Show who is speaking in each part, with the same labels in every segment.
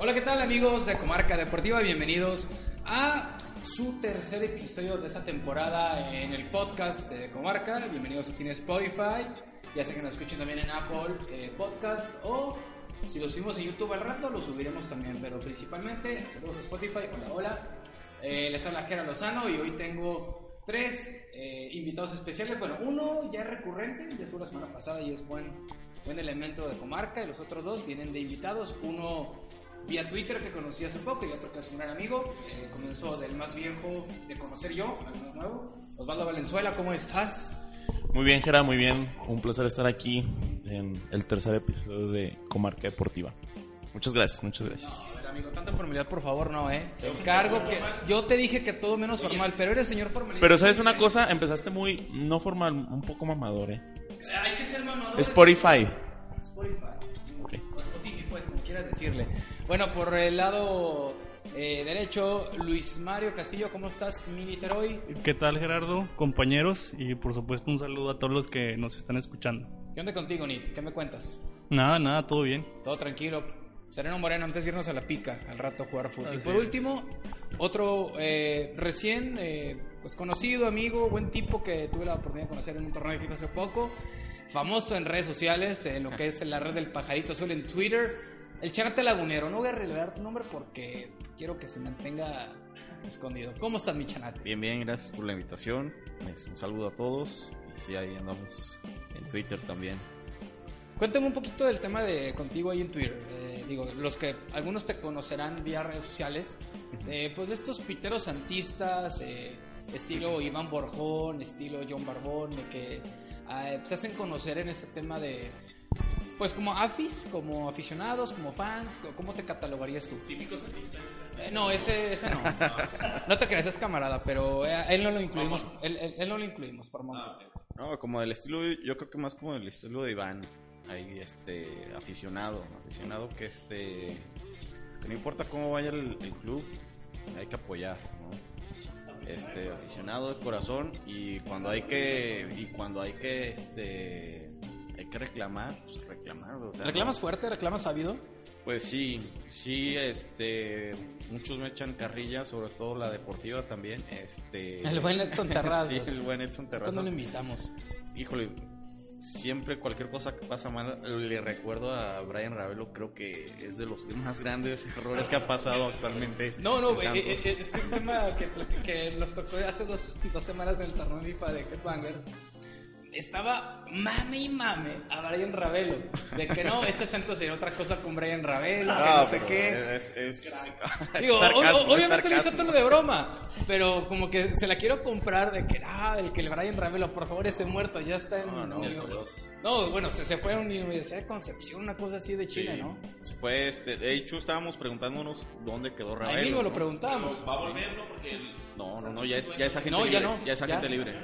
Speaker 1: Hola, ¿qué tal amigos de Comarca Deportiva? Bienvenidos a su tercer episodio de esta temporada en el podcast de Comarca. Bienvenidos aquí en Spotify, ya sea que nos escuchen también en Apple eh, Podcast o si lo subimos en YouTube al rato lo subiremos también, pero principalmente saludos a Spotify. Hola, hola. Eh, les habla Jera Lozano y hoy tengo tres eh, invitados especiales. Bueno, uno ya recurrente, ya estuvo la semana pasada y es buen, buen elemento de Comarca y los otros dos vienen de invitados. Uno vía Twitter que conocí hace poco y otro que es un gran amigo. Eh, comenzó del más viejo de conocer yo, al más nuevo. Osvaldo Valenzuela, ¿cómo estás?
Speaker 2: Muy bien, Gera, muy bien. Un placer estar aquí en el tercer episodio de Comarca Deportiva. Muchas gracias, muchas gracias.
Speaker 1: No, a ver, amigo, tanta formalidad, por favor, no, ¿eh? Te encargo que... Yo te dije que todo menos formal, pero eres señor formalidad.
Speaker 2: Pero sabes una cosa, empezaste muy, no formal, un poco mamador, ¿eh?
Speaker 1: Eh, Hay que ser mamador.
Speaker 2: Spotify.
Speaker 1: Spotify.
Speaker 2: Ok.
Speaker 1: O Spotify, pues, como quieras decirle. Bueno, por el lado eh, derecho, Luis Mario Castillo, ¿cómo estás, Militeroy?
Speaker 3: ¿Qué tal Gerardo, compañeros? Y por supuesto un saludo a todos los que nos están escuchando.
Speaker 1: ¿Qué onda contigo, Nit? ¿Qué me cuentas?
Speaker 3: Nada, nada, todo bien.
Speaker 1: Todo tranquilo. Sereno Moreno, antes de irnos a la pica, al rato a jugar fútbol. Y por
Speaker 3: es.
Speaker 1: último, otro eh, recién eh, pues conocido, amigo, buen tipo que tuve la oportunidad de conocer en un torneo de FIFA hace poco. Famoso en redes sociales, en lo que es la red del pajarito azul en Twitter. El Charte Lagunero. No voy a revelar tu nombre porque quiero que se mantenga escondido. ¿Cómo estás, mi chanate?
Speaker 4: Bien, bien, gracias por la invitación. Un saludo a todos. Y sí, ahí andamos en Twitter también.
Speaker 1: Cuéntame un poquito del tema de contigo ahí en Twitter. Eh, digo, los que algunos te conocerán vía redes sociales, eh, pues de estos piteros santistas, eh, estilo Iván Borjón, estilo John Barbón, de que eh, se hacen conocer en este tema de, pues como afis, como aficionados, como fans, ¿cómo te catalogarías tú? Típico santista. no, ese, ese no. No te creas, es camarada, pero eh, él no lo incluimos, él, él- él no lo incluimos por mamá.
Speaker 4: No, como del estilo, yo creo que más como del estilo de Iván. Ahí, este, aficionado. Aficionado que, este, que no importa cómo vaya el, el club, hay que apoyar, ¿no? Este, aficionado de corazón y cuando hay que, y cuando hay que, este, hay que reclamar, pues reclamar. O sea,
Speaker 1: ¿Reclamas
Speaker 4: no-
Speaker 1: fuerte? ¿Reclamas sabido?
Speaker 4: Pues sí, sí, este, muchos me echan carrilla, sobre todo la deportiva también, este...
Speaker 1: El buen Edson Terrazas.
Speaker 4: sí, el buen Edson Terrazas.
Speaker 1: ¿Cuándo lo invitamos?
Speaker 4: Híjole, siempre cualquier cosa que pasa mal, le recuerdo a Brian Ravelo, creo que es de los más grandes errores que ha pasado actualmente.
Speaker 1: No, no, eh, eh, es que es un tema que, que nos tocó hace dos, dos semanas en el torneo FIFA de Headbanger. Estaba mame y mame a Brian Ravelo. De que no, este está en considerar otra cosa con Brian Ravelo, que
Speaker 4: Ah,
Speaker 1: no sé
Speaker 4: pero
Speaker 1: qué.
Speaker 4: Es, es,
Speaker 1: Digo,
Speaker 4: es sarcasmo,
Speaker 1: o- o-
Speaker 4: es
Speaker 1: obviamente lo hizo tono de broma, pero como que se la quiero comprar de que, ah, el que el Brian Ravelo, por favor, ese muerto, ya está en.
Speaker 4: No, no, Dios.
Speaker 1: No, bueno, se, se fue a una Universidad de Concepción, una cosa así de Chile,
Speaker 4: Sí.
Speaker 1: ¿no?
Speaker 4: Fue este, de hecho estábamos preguntándonos dónde quedó Ravelo.
Speaker 1: Ahí mismo lo
Speaker 4: ¿no?
Speaker 1: preguntábamos.
Speaker 2: Va a volver, ¿no? Porque el-
Speaker 4: No, no, no, ya es, ya es agente
Speaker 1: No, ya
Speaker 4: libre.
Speaker 1: no,
Speaker 4: Ya es
Speaker 1: ya.
Speaker 4: agente libre.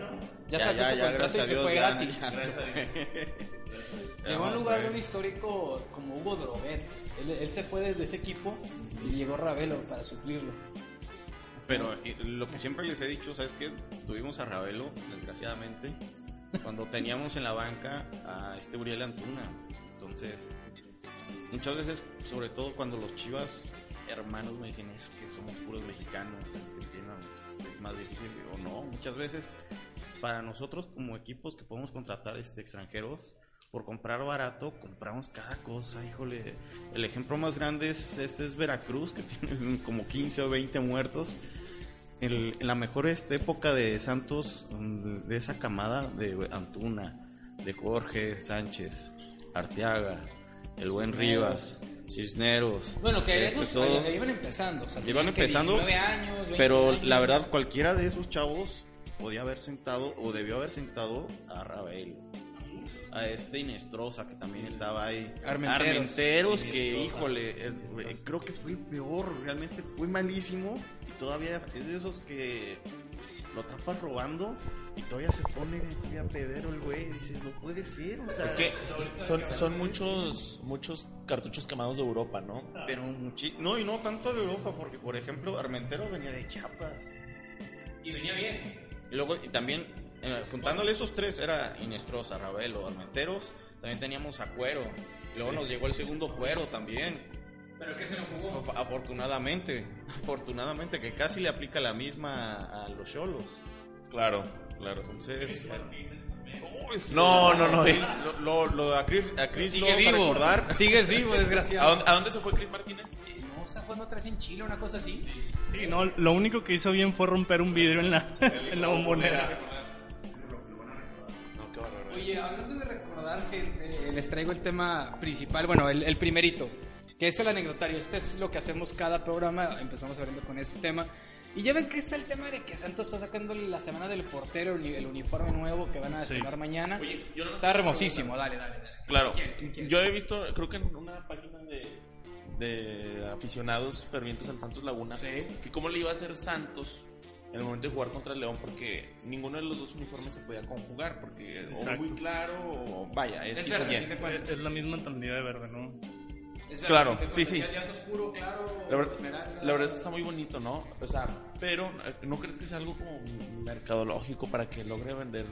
Speaker 1: Ya sacó su contrato y
Speaker 4: gracias a
Speaker 1: se
Speaker 4: Dios,
Speaker 1: fue
Speaker 4: ya-
Speaker 1: gratis. Llegó a un lugar de un histórico como Hugo Droguet. Él, él se fue desde ese equipo y llegó Ravelo para suplirlo.
Speaker 4: Pero aquí, lo que siempre les he dicho, ¿sabes qué? Tuvimos a Ravelo, desgraciadamente, cuando teníamos en la banca a este Uriel Antuna. Entonces, muchas veces, sobre todo cuando los chivas hermanos me dicen, es que somos puros mexicanos, es más difícil. O no, muchas veces, para nosotros como equipos que podemos contratar este, extranjeros, por comprar barato, compramos cada cosa, híjole. El ejemplo más grande es este es Veracruz, que tiene como 15 o 20 muertos. El- en la mejor este, época de Santos, mm, de esa camada de Antuna, de Jorge Sánchez, Arteaga, el buen. Rivas, Cisneros.
Speaker 1: Bueno, que
Speaker 4: este,
Speaker 1: esos
Speaker 4: todo.
Speaker 1: eh, iban empezando. O sea,
Speaker 4: Iban empezando,
Speaker 1: 19 años, 20
Speaker 4: Pero
Speaker 1: años.
Speaker 4: la verdad, cualquiera de esos chavos podía haber sentado o debió haber sentado a Ravel. A este Inestrosa que también estaba ahí.
Speaker 1: Armenteros.
Speaker 4: Armenteros, que híjole, eh, eh, creo que fue peor, realmente fue malísimo. Y todavía es de esos que lo atrapas robando y todavía se pone de a pedero el güey. y Dices, no puede ser, o sea.
Speaker 2: Es que son, son muchos, muchos cartuchos quemados de Europa, ¿no?
Speaker 4: Pero muchi- no, y no tanto de Europa, porque por ejemplo, Armenteros venía de Chiapas.
Speaker 1: Y venía bien.
Speaker 4: Y luego, y también, eh, juntándole esos tres, era Inestrosa, Ravelo, Armenteros, también teníamos a Cuero. Luego nos llegó el segundo Cuero también.
Speaker 1: ¿Pero qué se lo jugó?
Speaker 4: Af- Afortunadamente, afortunadamente que casi le aplica la misma a los cholos.
Speaker 2: Claro, claro.
Speaker 4: Entonces,
Speaker 2: No, no, no. ¿eh?
Speaker 4: lo, lo, lo- a Chris, a Chris lo
Speaker 1: Sigue
Speaker 4: vamos a
Speaker 1: vivo.
Speaker 4: recordar.
Speaker 1: Sigues vivo,
Speaker 2: ¿A
Speaker 1: desgraciado.
Speaker 2: dónde, a dónde se fue Chris Martínez?
Speaker 1: No, está jugando otra vez en Chile, una cosa así.
Speaker 3: Sí, no, lo único que hizo bien fue romper un vidrio en la, en la bombonera.
Speaker 2: No.
Speaker 1: Oye, hablando de recordar, gente, eh, les traigo el tema principal, bueno, el, el primerito, que es el anecdotario. Este es lo que hacemos cada programa, empezamos hablando con este tema. Y ya ven que está el tema de que Santos está sacando la semana del portero, el, uni- el uniforme nuevo que van a
Speaker 3: Sí.
Speaker 1: estrenar mañana.
Speaker 2: Oye, yo no-
Speaker 1: está hermosísimo, dale, dale, dale.
Speaker 2: Claro,
Speaker 1: ¿Quién? ¿Sí, quién?
Speaker 2: yo he visto, creo que en una página de, de aficionados fervientes al Santos Laguna,
Speaker 1: Sí.
Speaker 2: que cómo le iba a hacer Santos en el momento de jugar contra el León, porque ninguno de los dos uniformes se podía conjugar, porque o
Speaker 3: Exacto.
Speaker 2: muy claro o vaya,
Speaker 1: Es
Speaker 2: X o
Speaker 1: verdad,
Speaker 2: Y.
Speaker 1: ¿a fin de cuentas?
Speaker 3: Es la misma tonalidad de verde, ¿no?
Speaker 1: Es
Speaker 2: claro,
Speaker 1: verdad, ¿a fin de
Speaker 2: sí, sí.
Speaker 1: Ya, es oscuro, claro,
Speaker 2: La, ver-
Speaker 1: esmeralda.
Speaker 2: la verdad es que está muy bonito, ¿no? O sea, pero eh, ¿no crees que sea algo como mercadológico para que logre vender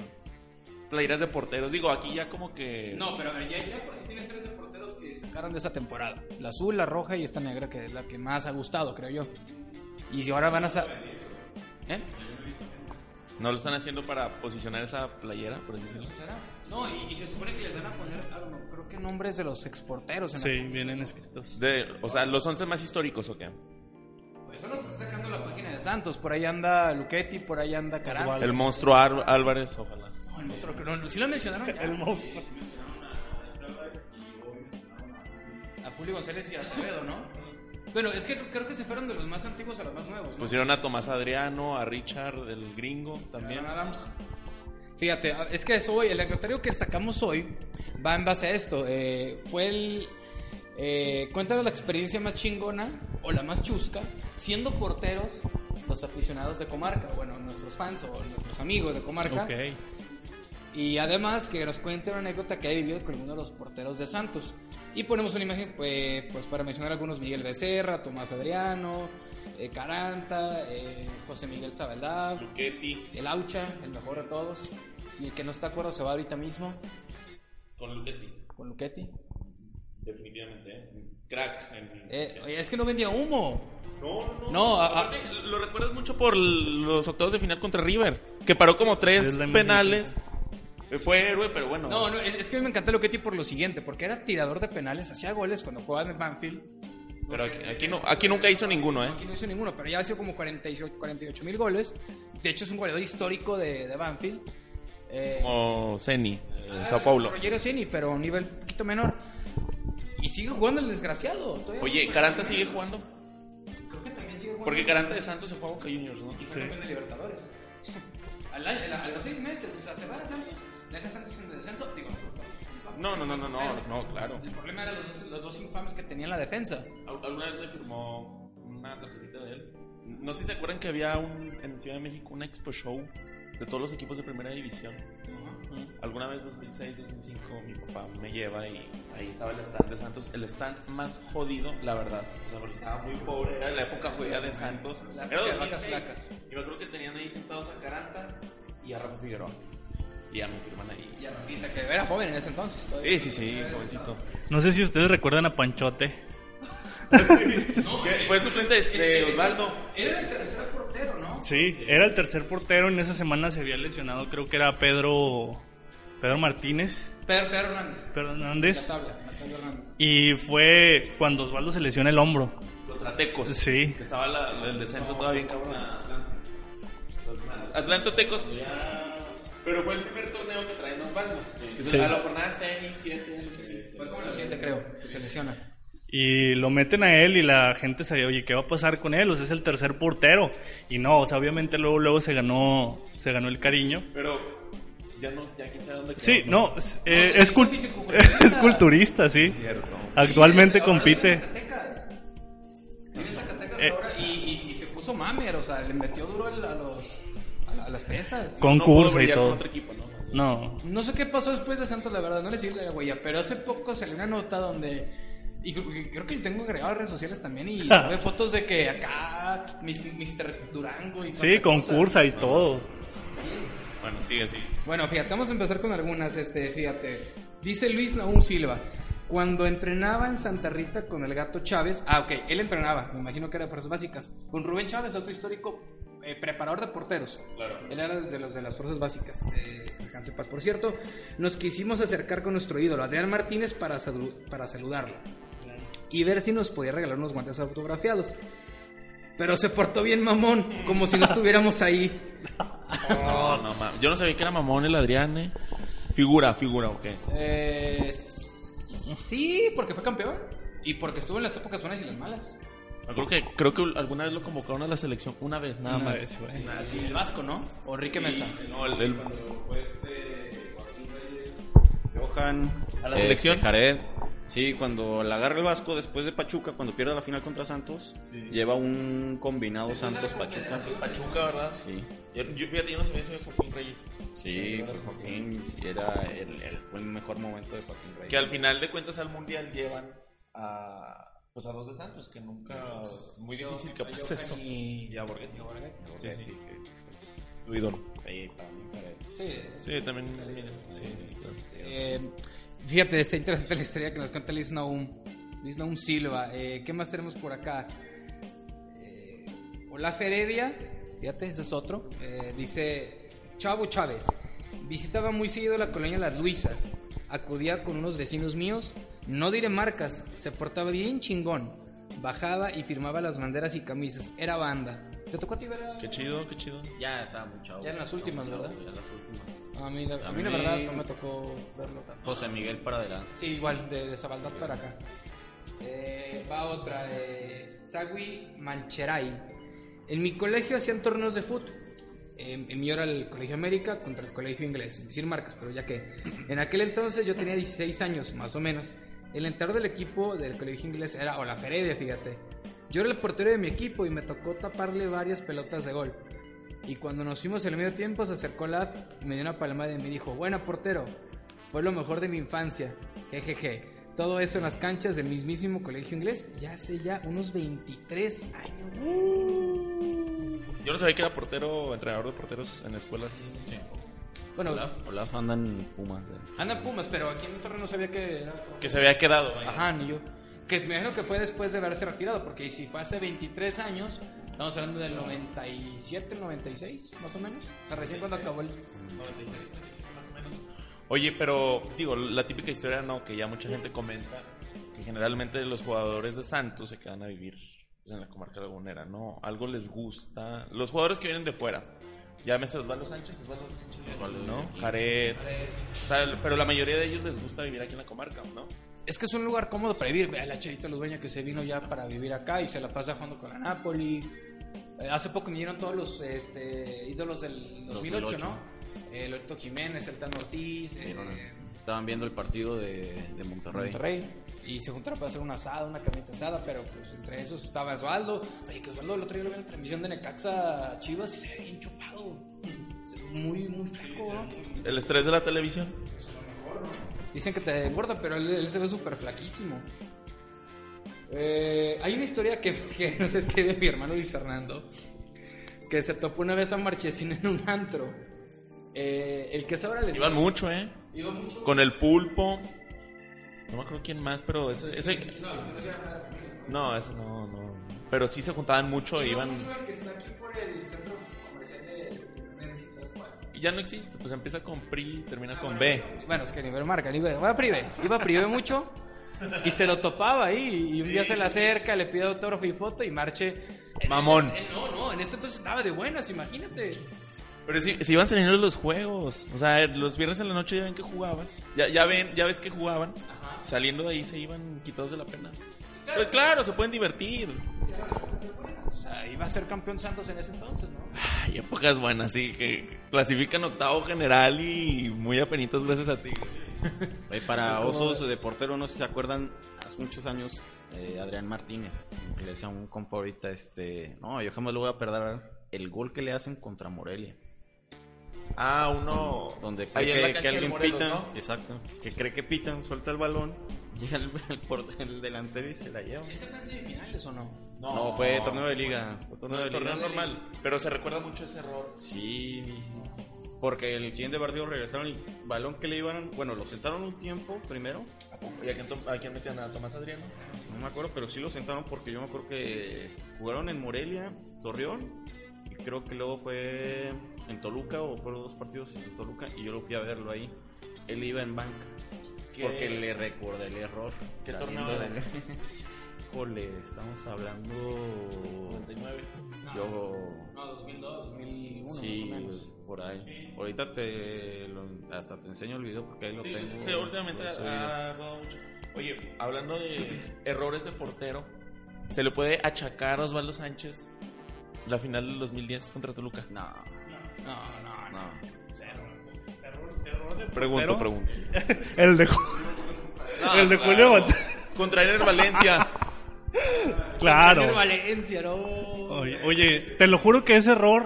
Speaker 2: playeras de porteros? Digo, aquí ya como que...
Speaker 1: No, pero ya, ya por si tienes tres de porteros que sacaron de esa temporada. La azul, la roja y esta negra, que es la que más ha gustado, creo yo. Y si ahora van a... sa- ¿Eh?
Speaker 2: ¿No lo están haciendo para posicionar esa playera, por así decirlo?
Speaker 1: ¿Será? No, y, y se supone que les van a poner, algo, no, creo que nombres de los exporteros. En
Speaker 3: Sí,
Speaker 1: las-
Speaker 3: vienen escritos.
Speaker 2: De, o sea, los 11 más históricos, ¿o qué?
Speaker 1: Pues eso lo está sacando la página de Santos. Por ahí anda Luchetti, por ahí anda.
Speaker 3: Osvaldo.
Speaker 2: El monstruo Ar- Álvarez, ojalá.
Speaker 1: No, el monstruo, no, sí lo mencionaron ya.
Speaker 3: El monstruo.
Speaker 1: A Julio González y a Acevedo, ¿no? Bueno, es que creo que se fueron de los más antiguos a los más nuevos. ¿no?
Speaker 2: Pusieron a Tomás Adriano, a Richard, el gringo también.
Speaker 1: Adams. Fíjate, es que eso hoy, el anecdotario que sacamos hoy va en base a esto. Eh, fue el. Eh, cuéntanos la experiencia más chingona o la más chusca siendo porteros los aficionados de Comarca, bueno, nuestros fans o nuestros amigos de Comarca.
Speaker 3: Ok.
Speaker 1: Y además que nos cuente una anécdota que ha vivido con alguno de los porteros de Santos. Y ponemos una imagen, pues, pues para mencionar algunos, Miguel Becerra, Tomás Adriano, eh, Caranta, eh, José Miguel Sabaldá,
Speaker 2: Luchetti,
Speaker 1: el Aucha, el mejor de todos. Y el que no está de acuerdo se va ahorita mismo
Speaker 2: con Luchetti,
Speaker 1: con Luchetti.
Speaker 2: definitivamente. ¿eh? Crack. en-
Speaker 1: Eh, es que no vendía humo.
Speaker 2: No, no,
Speaker 1: No, a- a-
Speaker 2: Aparte, lo recuerdas mucho por los octavos de final contra River, que paró como tres penales. Eh, Fue héroe, pero bueno.
Speaker 1: No, no, es, es que a mí me encanta Luchetti por lo siguiente, porque era tirador de penales, hacía goles cuando jugaba en Banfield.
Speaker 2: Pero aquí, aquí no, aquí nunca hizo ninguno, ¿eh?
Speaker 1: Aquí no hizo ninguno, pero ya ha sido como 48 mil goles. De hecho, es un goleador histórico de, de Banfield. Eh,
Speaker 2: Como Ceni, en
Speaker 1: ah,
Speaker 2: Sao Paulo.
Speaker 1: Rogerio Ceni, pero a un nivel un poquito menor. Y sigue jugando el desgraciado. todavía
Speaker 2: Oye. ¿Caranta sigue jugando?
Speaker 1: Creo que también sigue jugando.
Speaker 2: Porque Caranta de Santos se fue a Boca Juniors, ¿no?
Speaker 1: Y fue campeón de Libertadores. Al año- a los seis meses, o sea, se va de Santos, deja Santos en el descenso. Digo,
Speaker 2: No, no, no, no, no, no, claro.
Speaker 1: El problema era los dos, los dos infames que tenía en la defensa.
Speaker 2: Al- ¿Alguna vez le firmó una tarjetita de él? No sé si se acuerdan que había un, en Ciudad de México un expo show de todos los equipos de primera división. Alguna vez 2006, 2005 mi papá me lleva y ahí estaba el stand de Santos, el stand más jodido, la verdad. O sea, porque estaba muy pobre, era la época jodida de Santos.
Speaker 1: La
Speaker 2: Era
Speaker 1: época de vacas
Speaker 2: 2006
Speaker 1: flacas.
Speaker 2: y me acuerdo que tenían ahí sentados a Caranta y a Rafa Figueroa. Y ya me firman ahí.
Speaker 1: Y a Rafita, que era joven en ese entonces. todavía.
Speaker 2: Sí, sí, sí, jovencito.
Speaker 3: No sé si ustedes recuerdan a Panchote.
Speaker 2: ¿Qué? Fue suplente de, de Osvaldo.
Speaker 1: Era el tercer ¿no?
Speaker 3: Sí, era el tercer portero. En esa semana se había lesionado, creo que era Pedro, Pedro Martínez,
Speaker 1: Pedro, Pedro Hernández.
Speaker 3: Pedro
Speaker 1: La
Speaker 3: Hernández.
Speaker 1: tabla, Pedro Hernández.
Speaker 3: Y fue cuando Osvaldo se lesiona el hombro.
Speaker 2: Contra Tecos.
Speaker 3: Sí.
Speaker 2: Que estaba la- el descenso todavía bien cabrón. Atlanto Tecos. Pero fue el primer torneo que traen Osvaldo.
Speaker 3: Sí.
Speaker 2: A la jornada 6, 7, algo así.
Speaker 1: Fue como la siguiente, creo, que se lesiona.
Speaker 3: Y lo meten a él y la gente sabía, oye, ¿qué va a pasar con él? O sea, es el tercer portero. Y no, o sea, obviamente luego, luego se ganó, se ganó el cariño.
Speaker 2: Pero ya no, ya quién sabe dónde quedó.
Speaker 3: Sí, no, es, eh,
Speaker 1: fisiculturista.
Speaker 3: culturista, sí.
Speaker 2: Cierto.
Speaker 3: Actualmente
Speaker 1: Ahora
Speaker 3: compite.
Speaker 1: Viene Zacatecas. Viene Zacatecas
Speaker 3: Eh.
Speaker 1: ahora y, y, y se puso mamer, o sea, le metió duro el- a, los, a, la- a las pesas.
Speaker 3: Con
Speaker 2: No
Speaker 3: y
Speaker 2: con
Speaker 3: todo.
Speaker 2: otro equipo, ¿no?
Speaker 3: No,
Speaker 1: No sé qué pasó después de Santos, la verdad, no le sigue la huella, pero hace poco salió una nota donde. Y creo, que- creo que lo tengo agregado a redes sociales también y sube fotos de que acá mis- Mr. Durango y
Speaker 3: sí,
Speaker 1: cuánta
Speaker 3: con
Speaker 1: cosa.
Speaker 3: cursa y todo.
Speaker 2: Bueno, sigue así.
Speaker 1: Bueno, fíjate, vamos a empezar con algunas, este, fíjate. Dice Luis Naum Silva. Cuando entrenaba en Santa Rita con el gato Chávez, ah, ok, él entrenaba, me imagino que era de fuerzas básicas, con Rubén Chávez, otro histórico eh, preparador de porteros.
Speaker 2: Claro.
Speaker 1: Él era de los de las fuerzas básicas. Eh, paz. Por cierto, nos quisimos acercar con nuestro ídolo, Adrián Martínez, para, salu- para saludarlo y ver si nos podía regalar unos guantes autografiados. Pero se portó bien mamón, como si no estuviéramos ahí.
Speaker 2: No, no, ma- Yo no sabía que era mamón el Adrián, eh. Figura, figura, ok.
Speaker 1: Eh, sí, porque fue campeón. Y porque estuvo en las épocas buenas y las malas.
Speaker 2: Creo que, creo que alguna vez lo convocaron a la selección, una vez, nada
Speaker 3: Una
Speaker 2: más.
Speaker 3: vez.
Speaker 2: Nada, sí.
Speaker 1: El Vasco, ¿no? O Enrique Mesa.
Speaker 2: No, el, el-
Speaker 4: Johan.
Speaker 2: ¿A la
Speaker 4: este,
Speaker 2: selección?
Speaker 4: Jared. Sí, cuando la agarra el Vasco después de Pachuca, cuando pierde la final contra Santos, lleva un combinado Santos-Pachuca.
Speaker 2: Santos Pachuca, ¿verdad?
Speaker 4: Sí,
Speaker 2: Yo, yo, fíjate, yo no sabía si era Joaquín Reyes.
Speaker 4: sí, pues Joaquín sí, era el, el- fue el mejor momento de Joaquín Reyes.
Speaker 2: Que al final de cuentas al mundial llevan a. Pues a dos de Santos, que nunca. Muy difícil que pase eso.
Speaker 1: Y,
Speaker 2: Y a Borghetti. Sí,
Speaker 4: Sí,
Speaker 2: sí. Tu ídolo.
Speaker 4: Sí, para mí, Jared.
Speaker 1: Sí.
Speaker 2: Sí, también. Sí, sí, claro.
Speaker 1: Eh, fíjate, está interesante la historia que nos cuenta Liz Naum. Liz Naum Silva. Eh, ¿Qué más tenemos por acá? Eh, Olaf Heredia, fíjate, ese es otro. Eh, dice Chavo Chávez. Visitaba muy seguido la colonia Las Luisas. Acudía con unos vecinos míos. No diré marcas. Se portaba bien chingón. Bajaba y firmaba las banderas y camisas. Era banda. ¿Te tocó a ti ver a-
Speaker 2: Qué chido, qué chido.
Speaker 4: Ya estaba muy chavo.
Speaker 1: Ya en las últimas, ¿verdad?
Speaker 4: Ya en las últimas.
Speaker 1: A mí, la, a mí la verdad no me tocó verlo tanto.
Speaker 4: José Miguel para adelante.
Speaker 1: Sí, igual, de, de Zabaldad para acá. Eh, va otra, eh, Sagui Mancheray. En mi colegio hacían torneos de fútbol. Eh, el mío era el Colegio América contra el Colegio Inglés, sin decir marcas, pero ya que. En aquel entonces yo tenía 16 años, más o menos. El entrenador del equipo del Colegio Inglés era Olaf Heredia, fíjate. Yo era el portero de mi equipo y me tocó taparle varias pelotas de gol. Y cuando nos fuimos el medio tiempo se acercó Olaf y me dio una palmada y me dijo, buena portero, fue lo mejor de mi infancia. Jejeje. Todo eso en las canchas del mismísimo colegio inglés ya hace ya unos 23 años.
Speaker 2: Yo no sabía que era portero, entrenador de porteros en escuelas.
Speaker 1: Bueno,
Speaker 4: Olaf, Olaf anda en Pumas. eh.
Speaker 1: anda en Pumas, pero aquí en Torre no sabía que era...
Speaker 2: Que se había quedado. vaya.
Speaker 1: Ajá, ni yo. Que me imagino que fue después de haberse retirado, porque si fue hace 23 años, estamos hablando del 97, 96, más o menos. O sea, recién cuando acabó el...
Speaker 2: 96, más o menos. Oye, pero digo, la típica historia no, que ya mucha gente comenta, que generalmente los jugadores de Santos se quedan a vivir pues, en la comarca lagunera, ¿no? Algo les gusta. Los jugadores que vienen de fuera, llámese Osvaldo Sánchez, Osvaldo Sánchez,
Speaker 4: Osvaldo,
Speaker 2: ¿no? Jared. O sea, pero la mayoría de ellos les gusta vivir aquí en la comarca, ¿no?
Speaker 1: Es que es un lugar cómodo para vivir. Ve a la Charita Ludueña que se vino ya para vivir acá y se la pasa jugando con la Napoli. Hace poco vinieron todos los este, ídolos del 2008,
Speaker 4: 2008.
Speaker 1: ¿no? Eh, Lorito Jiménez, el Tano Ortiz, eh,
Speaker 4: Estaban viendo el partido de, de Monterrey.
Speaker 1: Monterrey. Y se juntaron para hacer una asada, una carnita asada, pero pues entre esos estaba Osvaldo. Oye, que Osvaldo el otro día lo vi en la transmisión de Necaxa Chivas y se ve bien chupado. Se ve Muy, muy flaco, ¿no?
Speaker 2: El estrés de la televisión.
Speaker 1: Dicen que te engorda, pero él, él se ve súper flaquísimo. Eh, hay una historia que, que nos escribe mi hermano Luis Fernando, que se topó una vez a Marchesín en un antro. Eh, el que es ahora le
Speaker 2: Iban mucho, ¿eh?
Speaker 1: Iba mucho.
Speaker 2: Con el pulpo. No me acuerdo quién más, pero ese... ese... No, ese no, no. Pero sí se juntaban mucho e
Speaker 1: Iba
Speaker 2: iban...
Speaker 1: mucho el que está aquí por el centro comercial de
Speaker 2: ya no existe, pues empieza con PRI, termina con B.
Speaker 1: Bueno, es que nivel marca, nivel. Iba a Prive, iba a Prive mucho y se lo topaba ahí. Y un día se le acerca, le pide autógrafo y foto y marche.
Speaker 2: Mamón.
Speaker 1: Eh, No, no, en ese entonces estaba de buenas, imagínate.
Speaker 2: Pero sí, se iban saliendo los juegos. O sea, los viernes en la noche ya ven que jugabas. Ya, ya ven, ya ves que jugaban. Saliendo de ahí se iban quitados de la pena. Pues claro, se pueden divertir.
Speaker 1: O sea, iba a ser campeón Santos en ese entonces, ¿no?
Speaker 2: Ay, épocas buenas, sí, que clasifican octavo general y muy apenitos gracias a ti.
Speaker 4: Oye, para Osos de portero, no sé si se acuerdan, hace muchos años, eh, Adrián Martínez, que le decía a un compa ahorita, este, no, yo jamás lo voy a perder el gol que le hacen contra Morelia.
Speaker 2: Ah, uno.
Speaker 4: Donde cree que, que alguien
Speaker 2: Morelos,
Speaker 4: pita,
Speaker 2: ¿no?
Speaker 4: exacto, que cree que pitan, suelta el balón, llega el, el, port- el delantero y se la lleva.
Speaker 1: ¿Ese fue en semifinales o no?
Speaker 4: No, fue torneo de liga. Fue
Speaker 2: No,
Speaker 4: torneo de
Speaker 2: torneo
Speaker 4: liga.
Speaker 2: normal. Pero se recuerda mucho ese error.
Speaker 4: Sí, Porque el siguiente partido regresaron el balón que le iban. Bueno, lo sentaron un tiempo primero.
Speaker 2: ¿Y a quién, to- a quién metían a Tomás Adriano?
Speaker 4: No me acuerdo, pero sí lo sentaron porque yo me acuerdo que jugaron en Morelia, Torreón. Y creo que luego fue en Toluca o fueron dos partidos en Toluca. Y yo lo fui a verlo ahí. Él iba en banca.
Speaker 2: ¿Qué-
Speaker 4: Porque le recordé el error.
Speaker 2: ¿Qué torneo
Speaker 4: de- estamos hablando.
Speaker 2: 99.
Speaker 4: Yo.
Speaker 1: No, 2002, 2001
Speaker 4: Sí,
Speaker 1: más o menos.
Speaker 4: por ahí. Ahorita te lo- hasta te enseño el video porque ahí lo
Speaker 2: Sí,
Speaker 4: tengo.
Speaker 2: sí, últimamente ha rodado mucho. Oye, hablando de errores de portero, ¿se le puede achacar a Osvaldo Sánchez la final del 2010 contra Toluca?
Speaker 4: No,
Speaker 1: No, no, no.
Speaker 4: no.
Speaker 1: Cero.
Speaker 2: Pregunto,
Speaker 3: Pero-
Speaker 2: pregunto.
Speaker 3: El de, el de Julio
Speaker 2: Contra Ener Valencia.
Speaker 3: Claro.
Speaker 1: Valencia, no.
Speaker 3: Oye, oye, te lo juro que ese error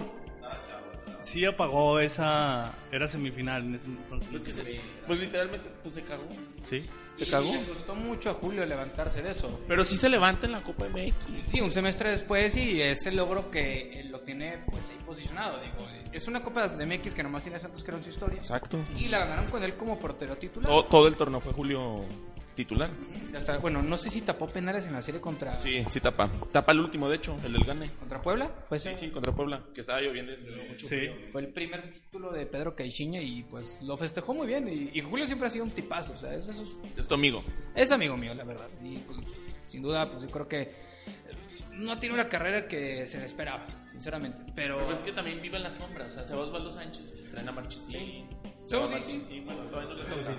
Speaker 3: sí apagó esa. Era semifinal en ese entonces.
Speaker 2: Pues, que se- pues literalmente pues, se cagó.
Speaker 3: Sí.
Speaker 2: Se
Speaker 1: Y
Speaker 2: cagó.
Speaker 1: Le costó mucho a Julio levantarse de eso.
Speaker 2: Pero sí se levanta en la Copa MX.
Speaker 1: Sí, un semestre después y es el logro que él lo tiene pues ahí posicionado. Digo, es una Copa de MX que nomás tiene Santos creo en su historia.
Speaker 2: Exacto.
Speaker 1: Y la ganaron con él como portero titular.
Speaker 2: Todo, todo el torneo fue Julio titular.
Speaker 1: Hasta, bueno, no sé si tapó penales en la serie contra,
Speaker 2: Sí, sí tapa. Tapa el último, de hecho, el del Gane.
Speaker 1: contra Puebla. Pues
Speaker 2: Sí, sí, contra Puebla. Que estaba lloviendo dio mucho
Speaker 3: Sí.
Speaker 2: frío.
Speaker 1: Fue el primer título de Pedro Caixinha y pues lo festejó muy bien. Y, y Julio siempre ha sido un tipazo, o sea, es, esos-
Speaker 2: Es tu amigo.
Speaker 1: es amigo mío, la verdad. Y pues, sin duda, pues yo creo que eh, no tiene una carrera que se le esperaba, sinceramente. Pero,
Speaker 2: Pero es que también vive en la sombra. O sea, se va Osvaldo Sánchez, traen a Marchesín.
Speaker 1: Sí.
Speaker 2: Se va
Speaker 1: Sí, sí,
Speaker 2: bueno, todavía no le toca.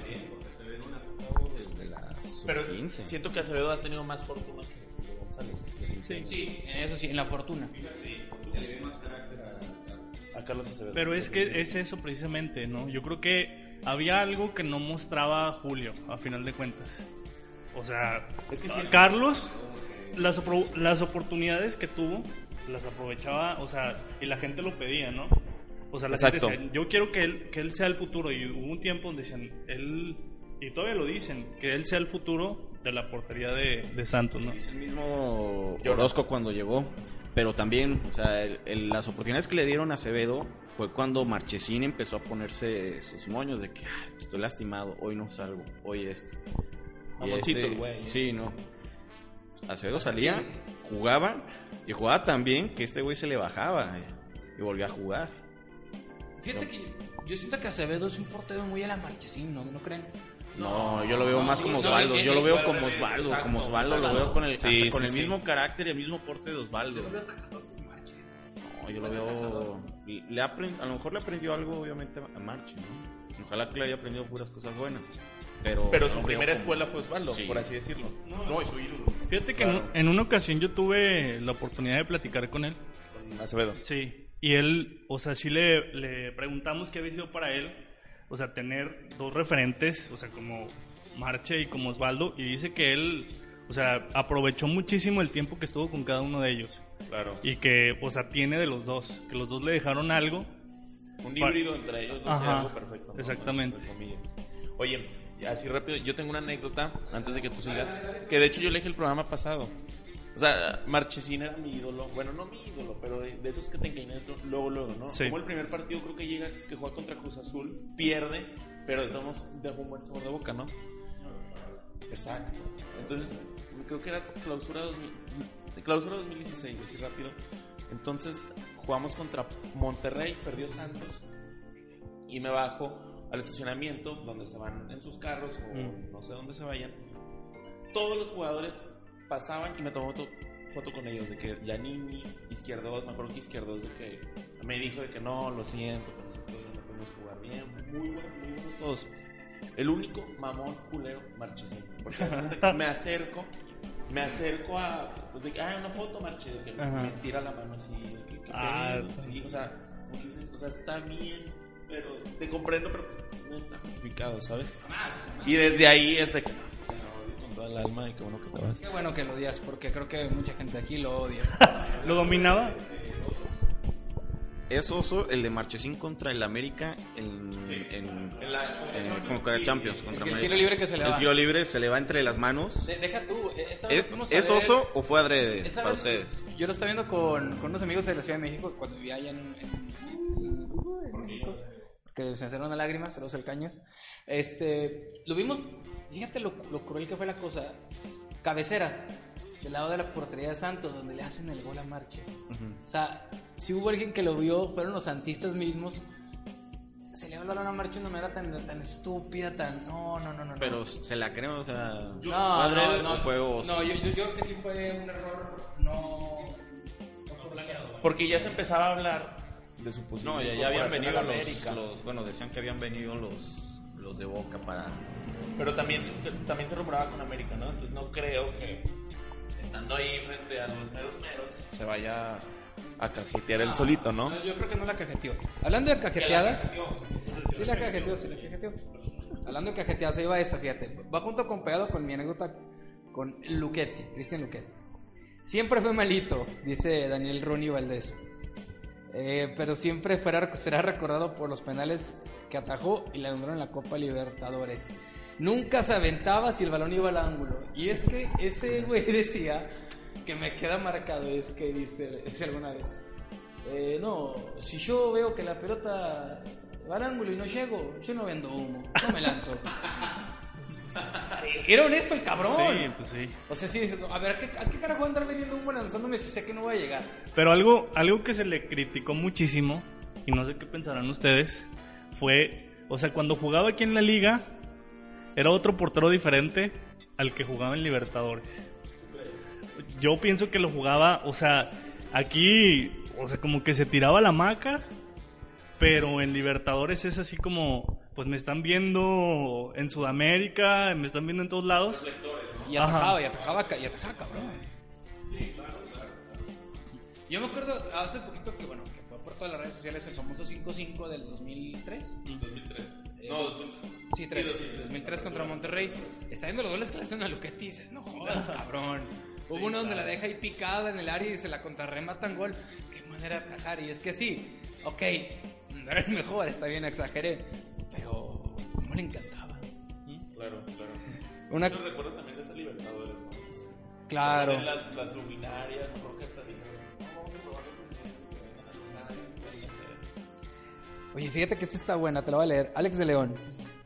Speaker 2: Pero
Speaker 4: sub-15.
Speaker 2: siento que Acevedo ha tenido más fortuna que González.
Speaker 3: Sí.
Speaker 1: sí, en eso sí, en la fortuna.
Speaker 2: A Carlos Acevedo.
Speaker 3: Pero es que es eso precisamente, ¿no? Yo creo que había algo que no mostraba Julio, a final de cuentas. O sea,
Speaker 2: Es que sí.
Speaker 3: Carlos, las, las oportunidades que tuvo, las aprovechaba, o sea, y la gente lo pedía, ¿no? O sea, la
Speaker 2: Exacto.
Speaker 3: gente decía, yo quiero que él, que él sea el futuro. Y hubo un tiempo donde decían, él, y todavía lo dicen, que él sea el futuro de la portería de, de Santos, ¿no?
Speaker 4: Es el mismo Orozco cuando llegó. Pero también, o sea, el- el- las oportunidades que le dieron a Acevedo fue cuando Marchesín empezó a ponerse sus moños de que "Ah, estoy lastimado, hoy no salgo, hoy esto.
Speaker 2: Mamoncito,
Speaker 4: este-
Speaker 2: güey.
Speaker 4: Sí, no. Acevedo salía, jugaba y jugaba tan bien que este güey se le bajaba eh, y volvía a jugar.
Speaker 1: Fíjate que yo siento que Acevedo es un portero muy a la marchesín, ¿no? ¿No creen?
Speaker 4: No, yo lo veo
Speaker 1: no,
Speaker 4: más
Speaker 1: sí,
Speaker 4: como
Speaker 1: no,
Speaker 4: Osvaldo. Yo lo veo como Osvaldo.
Speaker 2: exacto,
Speaker 4: Como Osvaldo lo veo con el, hasta con el
Speaker 2: sí.
Speaker 4: mismo carácter y el mismo porte de Osvaldo. No, yo lo veo. Le aprend- a lo mejor le aprendió algo, obviamente, a March, ¿no? Ojalá que le haya aprendido puras cosas buenas. Pero,
Speaker 2: Pero
Speaker 4: no
Speaker 2: su primera
Speaker 4: como-
Speaker 2: escuela fue Osvaldo,
Speaker 4: Sí.
Speaker 2: por así decirlo. No, y su ídolo.
Speaker 3: Fíjate que
Speaker 2: Claro.
Speaker 3: en, en una ocasión yo tuve la oportunidad de platicar con él.
Speaker 2: Con Acevedo.
Speaker 3: Sí, y él, o sea, sí le, le preguntamos qué había sido para él, o sea, tener dos referentes, o sea, como Marche y como Osvaldo, y dice que él, o sea, aprovechó muchísimo el tiempo que estuvo con cada uno de ellos,
Speaker 2: Claro.
Speaker 3: y que, o sea, tiene de los dos, que los dos le dejaron algo.
Speaker 2: Un híbrido entre ellos dos
Speaker 3: Ajá,
Speaker 2: y algo perfecto. ¿no?
Speaker 3: exactamente.
Speaker 2: Oye, así rápido, yo tengo una anécdota antes de que tú sigas, que de hecho yo le dije el programa pasado. O sea, Marchesín era mi ídolo. Bueno, no mi ídolo, pero de, de esos que te encariñas luego, luego, ¿no?
Speaker 3: Sí.
Speaker 2: Como el primer partido creo que llega, que juega contra Cruz Azul, pierde, pero de todos dejó un buen sabor de boca, ¿no? Exacto. Entonces, creo que era clausura, 2000, clausura 2016, así rápido. Entonces, jugamos contra Monterrey, perdió Santos, y me bajo al estacionamiento donde se van en sus carros o
Speaker 3: Mm.
Speaker 2: no sé dónde se vayan. Todos los jugadores pasaban y me tomó foto, con ellos de que Yanini, Izquierdos, me acuerdo que Izquierdos de que me dijo de que no, lo siento, que no sé qué, no podemos jugar bien, muy buenos, muy buenos todos. El único mamón culero Marchesín. Porque que me acerco, me acerco a. Pues de que, ah, una foto, Marche. De que
Speaker 3: Ajá.
Speaker 2: me tira la mano así. de que, ¿qué
Speaker 3: Ah,
Speaker 2: pedo? sí, o sea, como que dices, o sea, está bien, pero te comprendo, pero pues, no está justificado, ¿sabes? Y desde ahí es de que. Toda el alma y qué bueno que te vas.
Speaker 1: Qué bueno que lo odias, porque creo que mucha gente aquí lo odia.
Speaker 3: ¿Lo dominaba?
Speaker 4: Es oso el de Marchesín contra el América en, en,
Speaker 2: En la-
Speaker 4: en- como el Champions.
Speaker 1: El,
Speaker 4: Contra
Speaker 1: el
Speaker 4: América.
Speaker 1: tiro libre que se le
Speaker 4: El
Speaker 1: va.
Speaker 4: tiro libre se le va entre las manos.
Speaker 1: De- deja tú, esa vez
Speaker 4: ¿Es,
Speaker 1: lo fuimos a
Speaker 4: ¿es
Speaker 1: ver-
Speaker 4: oso o fue adrede
Speaker 1: esa
Speaker 4: para
Speaker 1: vez-
Speaker 4: ustedes?
Speaker 1: Yo lo estaba viendo con, con unos amigos de la Ciudad de México cuando vivía allá en, en- en México. que se hacen una lágrima, se los el cañas. Este, lo vimos, fíjate lo, lo cruel que fue la cosa. Cabecera, del lado de la portería de Santos, donde le hacen el gol a Marche. O sea, si hubo alguien que lo vio, fueron los santistas mismos. Se le habló a la Marche de una manera tan, tan estúpida, tan. No, no, no, no.
Speaker 4: Pero se la creo, o sea.
Speaker 1: no,
Speaker 4: ¿fue
Speaker 1: no, no,
Speaker 4: o fue oso?
Speaker 1: no, yo, yo, yo creo que sí fue un error no. no planeado.
Speaker 2: Porque ya se empezaba a hablar de su posible
Speaker 4: No, ya, ya habían venido los,
Speaker 2: América.
Speaker 4: los- Bueno, decían que habían venido los, los de Boca para.
Speaker 2: Pero también, también se rumoraba con América, ¿no? Entonces no creo que estando ahí frente a los meros meros se vaya a cajetear el solito, ¿no?
Speaker 1: Yo creo que no la cajeteó. Hablando de cajeteadas. Sí la cajeteó, sí la cajeteó. Hablando de cajeteadas, ahí va esta, fíjate. Va junto con pegado con mi anécdota con Luquetti, Cristian Luquetti. Siempre fue malito, dice Daniel Ronnie Valdés. Eh, pero siempre será, será recordado por los penales que atajó y le en la Copa Libertadores. Nunca se aventaba si el balón iba al ángulo. Y es que ese güey decía que me queda marcado, es que dice, dice alguna vez. Eh, no, si yo veo que la pelota va al ángulo y no llego, yo no vendo humo, no me lanzo. Era honesto el cabrón.
Speaker 3: Sí, pues sí.
Speaker 1: O sea, sí, a ver, ¿a qué, a qué carajo andar vendiendo humo lanzándome si sé que no voy a llegar?
Speaker 3: Pero algo, algo que se le criticó muchísimo, y no sé qué pensarán ustedes, fue, o sea, cuando jugaba aquí en la liga, era otro portero diferente al que jugaba en Libertadores. Yo pienso que lo jugaba, o sea, aquí, o sea, como que se tiraba la maca, pero en Libertadores es así como, pues me están viendo en Sudamérica, me están viendo en todos lados.
Speaker 1: Y atajaba, y atajaba, y atajaba, cabrón. Yo me acuerdo hace poquito que, bueno, que fue por todas las redes sociales el famoso 5-5 del 2003.
Speaker 2: 2003.
Speaker 1: Eh, Sí, 3. 2003 contra Monterrey. Está viendo los goles que le hacen a Luquetti y dices, no jodas, cabrón. Hubo uno donde la deja ahí picada en el área y se la contrarrematan gol. Qué manera de atajar. Y es que sí, ok, no era el mejor, está bien, exageré. Pero, ¿cómo le encantaba?
Speaker 2: Claro, claro.
Speaker 1: Una...
Speaker 2: Muchos recuerdos también de esa Libertadores, ¿no?
Speaker 1: Claro.
Speaker 2: Las, las luminarias, creo que hasta.
Speaker 1: Oye, fíjate que esta está buena, te la voy a leer. Alex de León.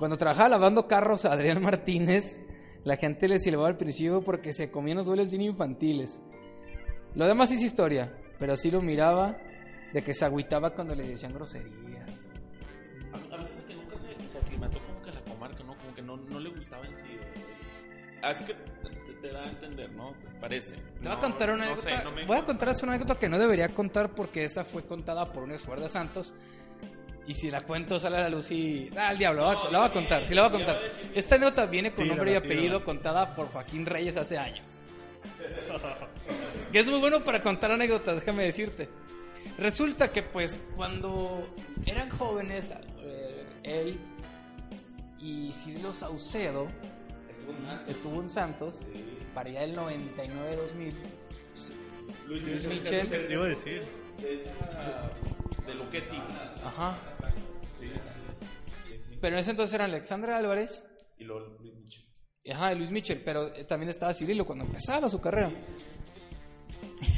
Speaker 1: Cuando trabajaba lavando carros a Adrián Martínez, la gente le silbaba al principio porque se comían los goles bien infantiles. Lo demás es historia, pero sí lo miraba de que se agüitaba cuando le decían groserías.
Speaker 2: A, a veces es que nunca se, se aclimató como que a la comarca, ¿no? Como que no, no le gustaba en sí. Así que te, te- da a entender, ¿no? ¿Te parece?
Speaker 1: Te voy a contar una
Speaker 2: no
Speaker 1: anécdota.
Speaker 2: sé, no me
Speaker 1: voy a contar una anécdota que no debería contar porque esa fue contada por un ex de Santos. Y si la cuento sale a la luz y... Ah, al diablo, la voy a- la voy a contar, sí la voy a contar. Esta anécdota viene con nombre y apellido contada por Joaquín Reyes hace años. Que es muy bueno para contar anécdotas, déjame decirte. Resulta que pues cuando eran jóvenes, eh, él y Cirilo Saucedo estuvo en Santos para allá del 99-2000. Luis Michel.
Speaker 3: Te iba a decir.
Speaker 2: De esa- de Luquetti.
Speaker 1: Ajá. Pero en ese entonces eran Alexandra Álvarez
Speaker 2: Y luego Luis Michel.
Speaker 1: Ajá, Luis Michel, pero eh, también estaba Cirilo cuando empezaba su carrera.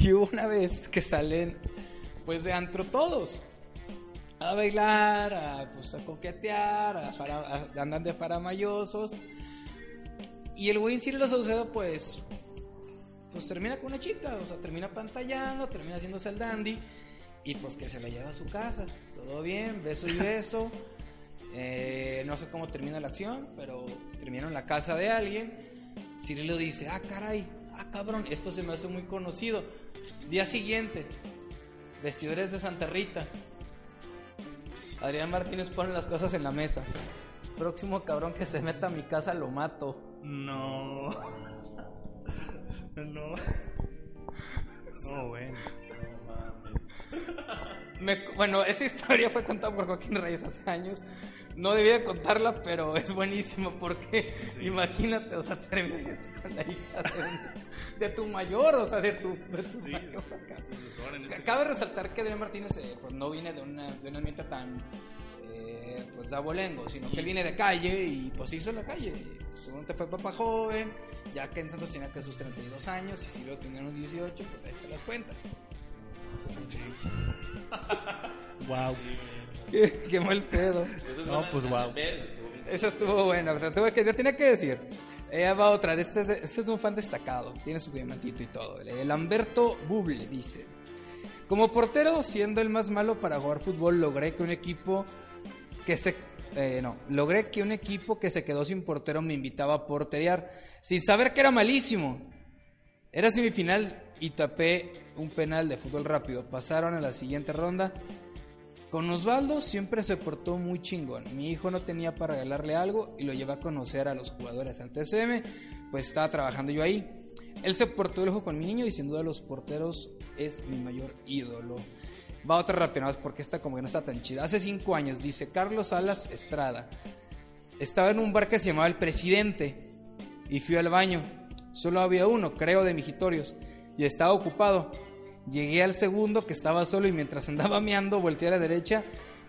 Speaker 1: Y hubo una vez que salen, pues de antro todos. A bailar, a, pues, a coquetear, a, de faramayosos. Y el güey Cirilo Saucedo, pues, pues termina con una chica, o sea, termina pantallando, termina haciéndose el dandy. Y pues que se la lleva a su casa. Todo bien, beso y beso. Eh, no sé cómo termina la acción, pero termina en la casa de alguien. Cirilo dice, ah, caray, ah, cabrón, esto se me hace muy conocido. Día siguiente, vestidores de Santa Rita. Adrián Martínez pone las cosas en la mesa. Próximo cabrón que se meta a mi casa lo mato.
Speaker 3: No. No. No, bueno.
Speaker 1: Me- bueno, esa historia fue contada por Joaquín Reyes hace años. No debía de contarla, pero es buenísimo porque imagínate, o sea, terminas con la hija de, tu mayor, o sea, de tu, de tu
Speaker 3: Sí,
Speaker 1: mayor acá.
Speaker 3: en este
Speaker 1: Cabe resaltar que Adrián Martínez eh, pues, no viene de, una, de un ambiente tan eh, pues de abolengo, sino que él viene de calle y pues hizo la calle. Seguramente fue papá joven, ya que en Santos tenía que sus 32 años y si luego tenía unos 18, pues ahí se las cuentas.
Speaker 3: Wow.
Speaker 1: Qué, qué mal pedo.
Speaker 2: Esa es
Speaker 3: No, pues,
Speaker 2: bien.
Speaker 1: Esa estuvo buena, o sea, tuve que, yo tenía que decir. Eh, va otra, este es, de- este es un fan destacado, tiene su diamantito y todo. El Lamberto Buble dice: Como portero, siendo el más malo para jugar fútbol, logré que un equipo que se. eh, no, logré que un equipo que se quedó sin portero me invitaba a porterear, sin saber que era malísimo. Era semifinal y tapé un penal de fútbol rápido. Pasaron a la siguiente ronda. Con Osvaldo siempre se portó muy chingón. Mi hijo no tenía para regalarle algo y lo llevé a conocer a los jugadores al TCM, pues estaba trabajando yo ahí. Él se portó el ojo con mi niño y sin duda los porteros es mi mayor ídolo. Va otra rápida, porque esta como que no está tan chida. Hace cinco años, dice Carlos Salas Estrada. Estaba en un bar que se llamaba El Presidente y fui al baño. Solo había uno, creo, de mijitorios y estaba ocupado. Llegué al segundo que estaba solo y mientras andaba meando volteé a la derecha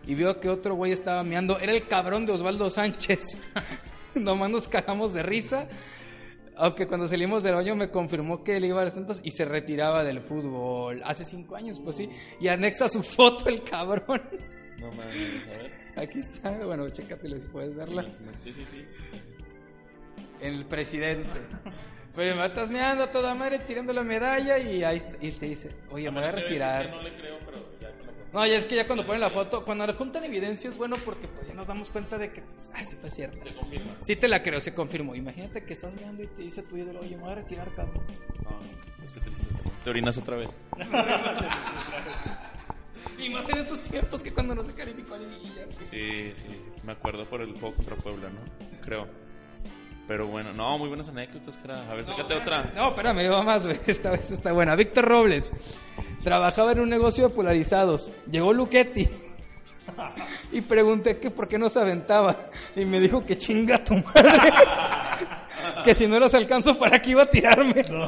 Speaker 1: y veo que otro güey estaba meando. Era el cabrón de Osvaldo Sánchez. Nomás nos cagamos de risa. Aunque cuando salimos del baño me confirmó que él iba a los Santos y se retiraba del fútbol. Hace cinco años, pues sí. Y anexa su foto el cabrón.
Speaker 2: No mames, a ver.
Speaker 1: Aquí está. Bueno, chécatelo si puedes verla.
Speaker 2: Sí, sí, sí.
Speaker 1: El presidente. Pero me estás meando a toda madre tirando la medalla y ahí está- y te dice, oye, me voy a retirar.
Speaker 2: que No le creo, pero ya con la foto.
Speaker 1: No, ya es que ya cuando ponen la foto, cuando juntan evidencia es bueno porque pues ya nos damos cuenta de que, pues, ah, sí fue cierto.
Speaker 2: Se confirma.
Speaker 1: Sí te la creo, se confirmó. Imagínate que estás viendo y te dice tu ídolo, oye, me voy a retirar, cabrón.
Speaker 2: No, qué triste. Te orinas otra vez.
Speaker 1: Y más en estos tiempos que cuando no se calificó a liguilla.
Speaker 2: Sí, sí. Me acuerdo por el juego contra Puebla, ¿no? Creo. Pero bueno, no, muy buenas anécdotas, cara. A ver, sácate otra.
Speaker 1: No, espérame, va más, güey. Esta vez está buena. Víctor Robles. Trabajaba en un negocio de polarizados. Llegó Luchetti. Y pregunté que por qué no se aventaba. Y me dijo que chinga tu madre. que si no los alcanzo, ¿para qué iba a tirarme?
Speaker 2: No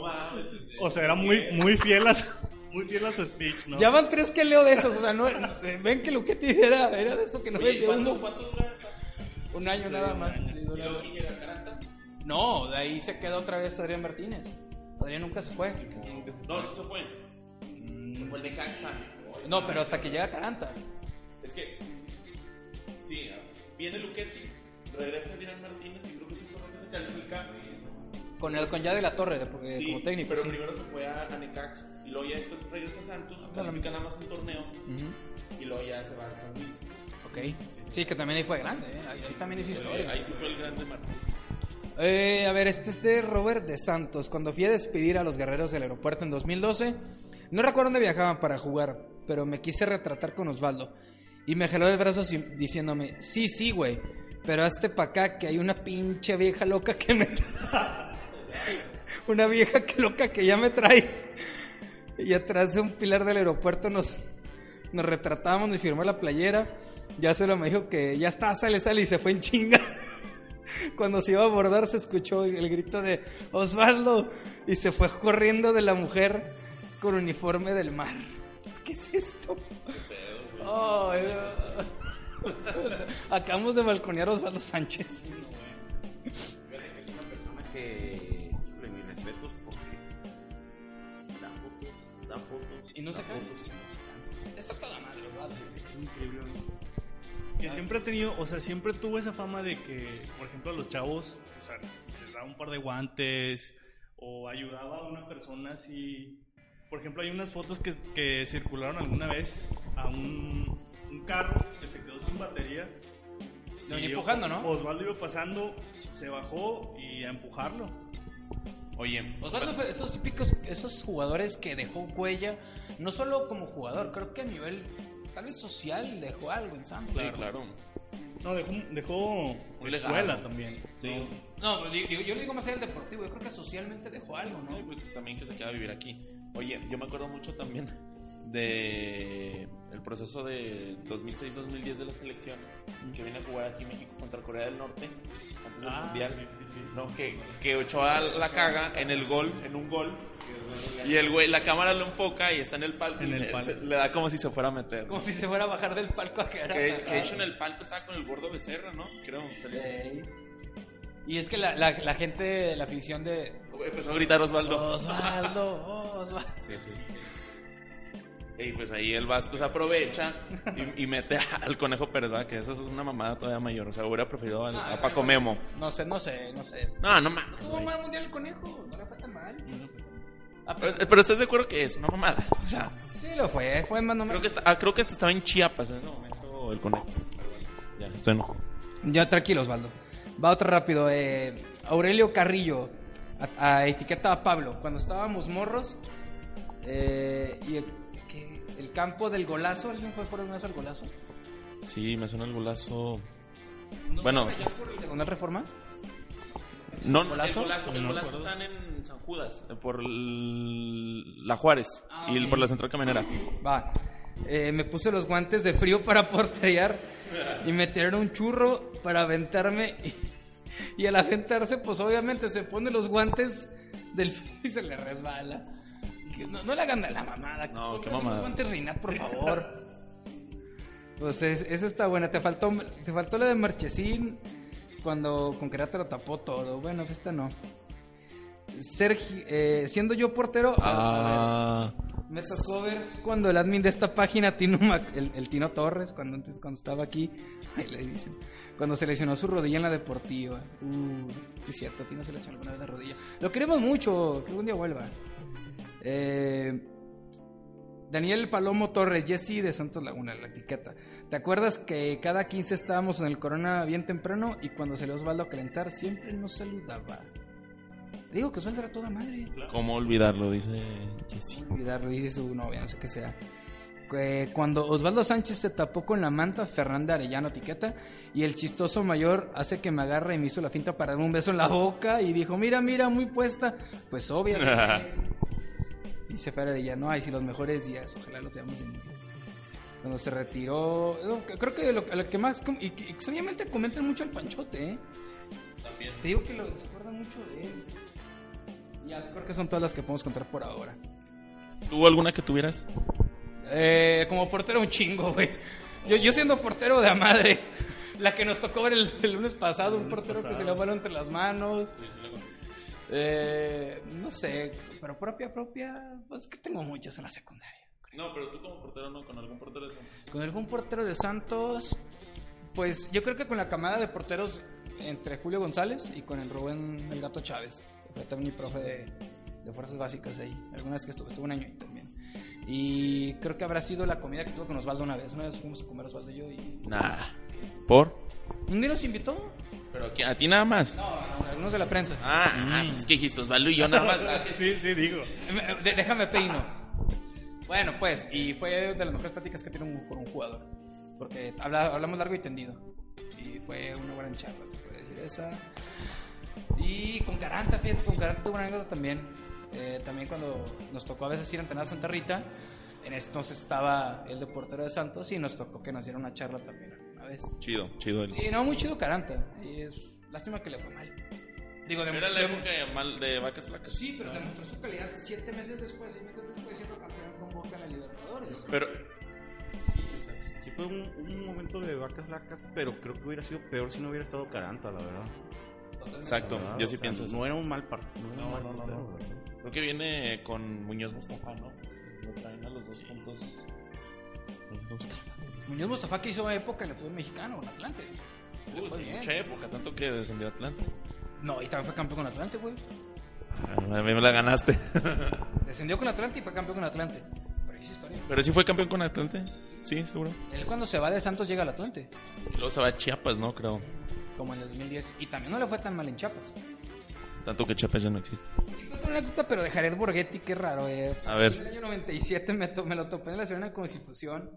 Speaker 2: mames.
Speaker 3: O sea, era muy, muy fiel a su, muy fiel a su speech, ¿no?
Speaker 1: Ya van tres que leo de esos. O sea, no, ven que Luchetti era, era de eso que no
Speaker 2: Oye,
Speaker 1: vendía
Speaker 2: ¿cuánto. ¿cuánto dura?
Speaker 1: Un año nada más.
Speaker 2: ¿Y luego quién llega? ¿Caranta?
Speaker 1: No, de ahí se queda otra vez Adrián Martínez. Adrián nunca se fue.
Speaker 2: No, sí se fue. Se fue el de Caxa.
Speaker 1: No, pero hasta que llega Caranta.
Speaker 2: Es que. Sí, viene Luquetti, regresa Adrián Martínez y creo que que se califica.
Speaker 1: Con el con ya de la Torre, de- porque
Speaker 2: Sí,
Speaker 1: como técnico,
Speaker 2: pero
Speaker 1: sí.
Speaker 2: primero se fue a, a Necaxa y luego ya después regresa a Santos, califica nada más un torneo y luego ya se va a San Luis.
Speaker 1: Ok. Sí, que también ahí fue grande, ¿eh? ahí, ahí también hizo historia.
Speaker 2: Ahí sí fue el grande Martínez.
Speaker 1: Eh, a ver, este es de Robert de Santos. Cuando fui a despedir a los guerreros del aeropuerto en 2012, no recuerdo dónde viajaban para jugar, pero me quise retratar con Osvaldo. Y me jaló de brazos y- diciéndome, sí, sí, güey, pero hazte pa' acá que hay una pinche vieja loca que me... una vieja que loca que ya me trae. Y atrás de un pilar del aeropuerto nos, nos retratamos, me firmó la playera. Ya solo me dijo que ya está, sale, sale y se fue en chinga. Cuando se iba a abordar se escuchó el grito de Osvaldo y se fue corriendo de la mujer con uniforme del mar. ¿Qué es esto? No. Acabamos de balconear a Osvaldo Sánchez.
Speaker 4: Es una persona que, híjole, mis respetos porque da fotos, da fotos
Speaker 1: y no se cansa. Está toda madre, Osvaldo.
Speaker 3: Es increíble. Que siempre ha tenido, o sea, siempre tuvo esa fama de que, por ejemplo, a los chavos, o sea, les daba un par de guantes o ayudaba a una persona así. Por ejemplo, hay unas fotos que, que circularon alguna vez a un, un carro que se quedó sin batería.
Speaker 1: Lo
Speaker 3: Y
Speaker 1: empujando, ¿no?
Speaker 3: Osvaldo iba pasando, se bajó y a empujarlo.
Speaker 2: Oye,
Speaker 1: Osvaldo fue esos típicos, esos jugadores que dejó huella, no solo como jugador, creo que a nivel tal vez social dejó algo en Santos.
Speaker 2: Sí, claro.
Speaker 3: No, dejó, dejó escuela también.
Speaker 2: Sí.
Speaker 1: No, digo- yo le digo más allá del deportivo, yo creo que socialmente dejó algo,
Speaker 2: No,
Speaker 1: ¿no?
Speaker 2: pues también que se queda a vivir aquí. Oye, yo me acuerdo mucho también de el proceso de 2006-2010 de la selección que viene a jugar aquí México contra Corea del Norte antes del
Speaker 3: Ah,
Speaker 2: mundial.
Speaker 3: sí, sí, sí.
Speaker 2: No, que, que Ochoa la caga en el gol, en un gol. Y el güey, la cámara lo enfoca y está en el palco.
Speaker 3: En
Speaker 2: y
Speaker 3: el
Speaker 2: se-
Speaker 3: palco.
Speaker 2: se- le da como si se fuera a meter.
Speaker 1: Como si se fuera a bajar del palco a quedar
Speaker 2: Que, que de hecho en el palco estaba con el gordo Becerra, ¿no? Creo.
Speaker 1: Y es que la, la, la gente, la afición de
Speaker 2: Empezó a gritar Osvaldo.
Speaker 1: Osvaldo, Osvaldo.
Speaker 2: Sí, sí. Y pues ahí el Vasco se aprovecha y, y mete al Conejo Pérez, ¿verdad? Que eso es una mamada todavía mayor. O sea, hubiera preferido al- a Paco Memo.
Speaker 1: No sé, no sé, no sé.
Speaker 2: No, no mames.
Speaker 1: Tuvo mal mundial el conejo, no le fue tan mal. Ah,
Speaker 2: Pero, pero estás de acuerdo que es una mamada. O sea,
Speaker 1: sí lo fue, fue más no
Speaker 2: creo que, está, ah, creo que hasta estaba en Chiapas en ese momento el Conejo. Pero bueno, Ya, estoy enojado.
Speaker 1: Ya, tranquilo, Osvaldo. Va otro rápido. eh, Aurelio Carrillo a, a etiqueta a Pablo. Cuando estábamos morros eh, y el. El campo del golazo, ¿alguien fue por alguna vez al golazo?
Speaker 2: Sí, me suena el golazo.
Speaker 1: ¿No
Speaker 2: Bueno.
Speaker 1: allá por el Diagonal Reforma?
Speaker 2: No,
Speaker 1: ¿Golazo?
Speaker 2: el golazo, el
Speaker 3: No
Speaker 2: golazo
Speaker 3: recuerdo.
Speaker 2: están en San Judas, por el- la Juárez
Speaker 1: Ah,
Speaker 2: y el- por la central caminera.
Speaker 1: Va. Eh, me puse los guantes de frío para porterear y me tiraron un churro para aventarme. Y, y al aventarse, pues obviamente se pone los guantes del frío y se le resbala. Que No, no le hagan la mamada.
Speaker 2: No, qué mamada.
Speaker 1: guantes Rinat, por favor. Pues es- esa está buena. Te faltó, te faltó la de Marchesín cuando con Querétaro tapó todo. Bueno, esta no. Sergio, eh, siendo yo portero, a- a ver,
Speaker 2: Ah,
Speaker 1: me tocó ver cuando el admin de esta página, Tino Mac- el, el Tino Torres, cuando antes cuando estaba aquí, ahí le dicen, cuando se lesionó su rodilla en la deportiva. Uh, sí es cierto, Tino se lesionó alguna vez la rodilla. Lo queremos mucho, que algún día vuelva. Eh, Daniel Palomo Torres, Jesse de Santos Laguna, la etiqueta. ¿Te acuerdas que cada 15 estábamos en el Corona bien temprano y cuando salió Osvaldo a calentar siempre nos saludaba? Te digo que Osvaldo era toda madre
Speaker 2: ¿Cómo olvidarlo? Dice Jessy.
Speaker 1: olvidarlo, dice su novia, no sé qué sea. Que cuando Osvaldo Sánchez te tapó con la manta, Fernanda Arellano etiqueta, y el chistoso mayor hace que me agarre y me hizo la finta para darme un beso en la boca y dijo, mira, mira, muy puesta. Pues obviamente. Dice Fer Arellano, ay, si los mejores días, ojalá lo veamos en Cuando se retiró, no, creo que lo, lo que más, y que extrañamente comentan mucho al Panchote, ¿eh?
Speaker 2: También.
Speaker 1: Te digo que lo se acuerdan mucho de él. Y ya, creo que son todas las que podemos contar por ahora.
Speaker 2: ¿Tuvo alguna que tuvieras?
Speaker 1: Eh, como portero un chingo, güey. Yo, yo siendo portero de a madre. La que nos tocó ver el, el lunes pasado, un
Speaker 3: lunes
Speaker 1: portero que se le balón entre las manos. Eh, no sé, pero propia, propia, pues que tengo muchas en la secundaria.
Speaker 2: No, pero tú como portero no, con algún portero de Santos.
Speaker 1: Con algún portero de Santos, pues yo creo que con la camada de porteros entre Julio González y con el Rubén El Gato Chávez, que fue también mi profe de, de fuerzas básicas ahí. Alguna vez que estuve, estuve un año ahí también. Y creo que habrá sido la comida que tuve con Osvaldo una vez. Una vez fuimos a comer Osvaldo y yo y...
Speaker 2: Nah. ¿Por?
Speaker 1: ¿Un día nos invitó?
Speaker 2: ¿Pero a, a ti nada más?
Speaker 1: No, a algunos de la prensa.
Speaker 2: Ah, ah, pues es que dijiste Osvaldo y yo nada más.
Speaker 3: Sí, sí, digo.
Speaker 1: De- déjame peino. Bueno, pues, y fue de las mejores pláticas que tiene un, con un jugador. Porque habla- hablamos largo y tendido. Y fue una buena charla, te puedo decir esa. Y con Caranta, fíjate, con Caranta tuve una anécdota también. Eh, también cuando nos tocó a veces ir a entrenar a Santa Rita, en ese entonces estaba el de portero de Santos y nos tocó que nos diera una charla también
Speaker 2: Chido, chido. él.
Speaker 1: Y no, muy chido Caranta. Y es lástima que le fue mal. Digo, de
Speaker 2: Era la época de, mal- de vacas flacas.
Speaker 1: Sí, pero demostró su calidad siete meses después, seis meses después, siendo campeón con Boca en la Libertadores.
Speaker 2: Pero,
Speaker 4: Sí fue un, un momento de vacas flacas, pero creo que hubiera sido peor si no hubiera estado Caranta, la verdad.
Speaker 2: exacto,
Speaker 4: La verdad,
Speaker 2: yo
Speaker 4: o
Speaker 2: sí
Speaker 4: sea,
Speaker 2: pienso eso.
Speaker 4: No era un mal partido.
Speaker 2: No, no, no, no. Creo que viene con Muñoz Mustafa, ¿no? Lo traen a los dos puntos. Muñoz Mustafa.
Speaker 1: Muñoz Mustafa que hizo época en el fútbol mexicano, en Atlante. Bien.
Speaker 2: mucha época, tanto que descendió Atlante.
Speaker 1: No, y también fue campeón con Atlante, güey.
Speaker 2: Ah, a mí me la ganaste.
Speaker 1: Descendió con Atlante y fue campeón con Atlante. Pero historia.
Speaker 2: Pero sí fue campeón con Atlante. Sí, seguro.
Speaker 1: Él cuando se va de Santos llega al Atlante,
Speaker 2: Y luego se va a Chiapas, ¿no? Creo.
Speaker 1: como en el 2010. Y también no le fue tan mal en Chiapas.
Speaker 2: Tanto que Chiapas ya no existe.
Speaker 1: Una anécdota, pero de Jared Borghetti, qué raro, eh.
Speaker 2: A ver.
Speaker 1: En el año 97 me, to- me lo topé en la Ciudad de Constitución.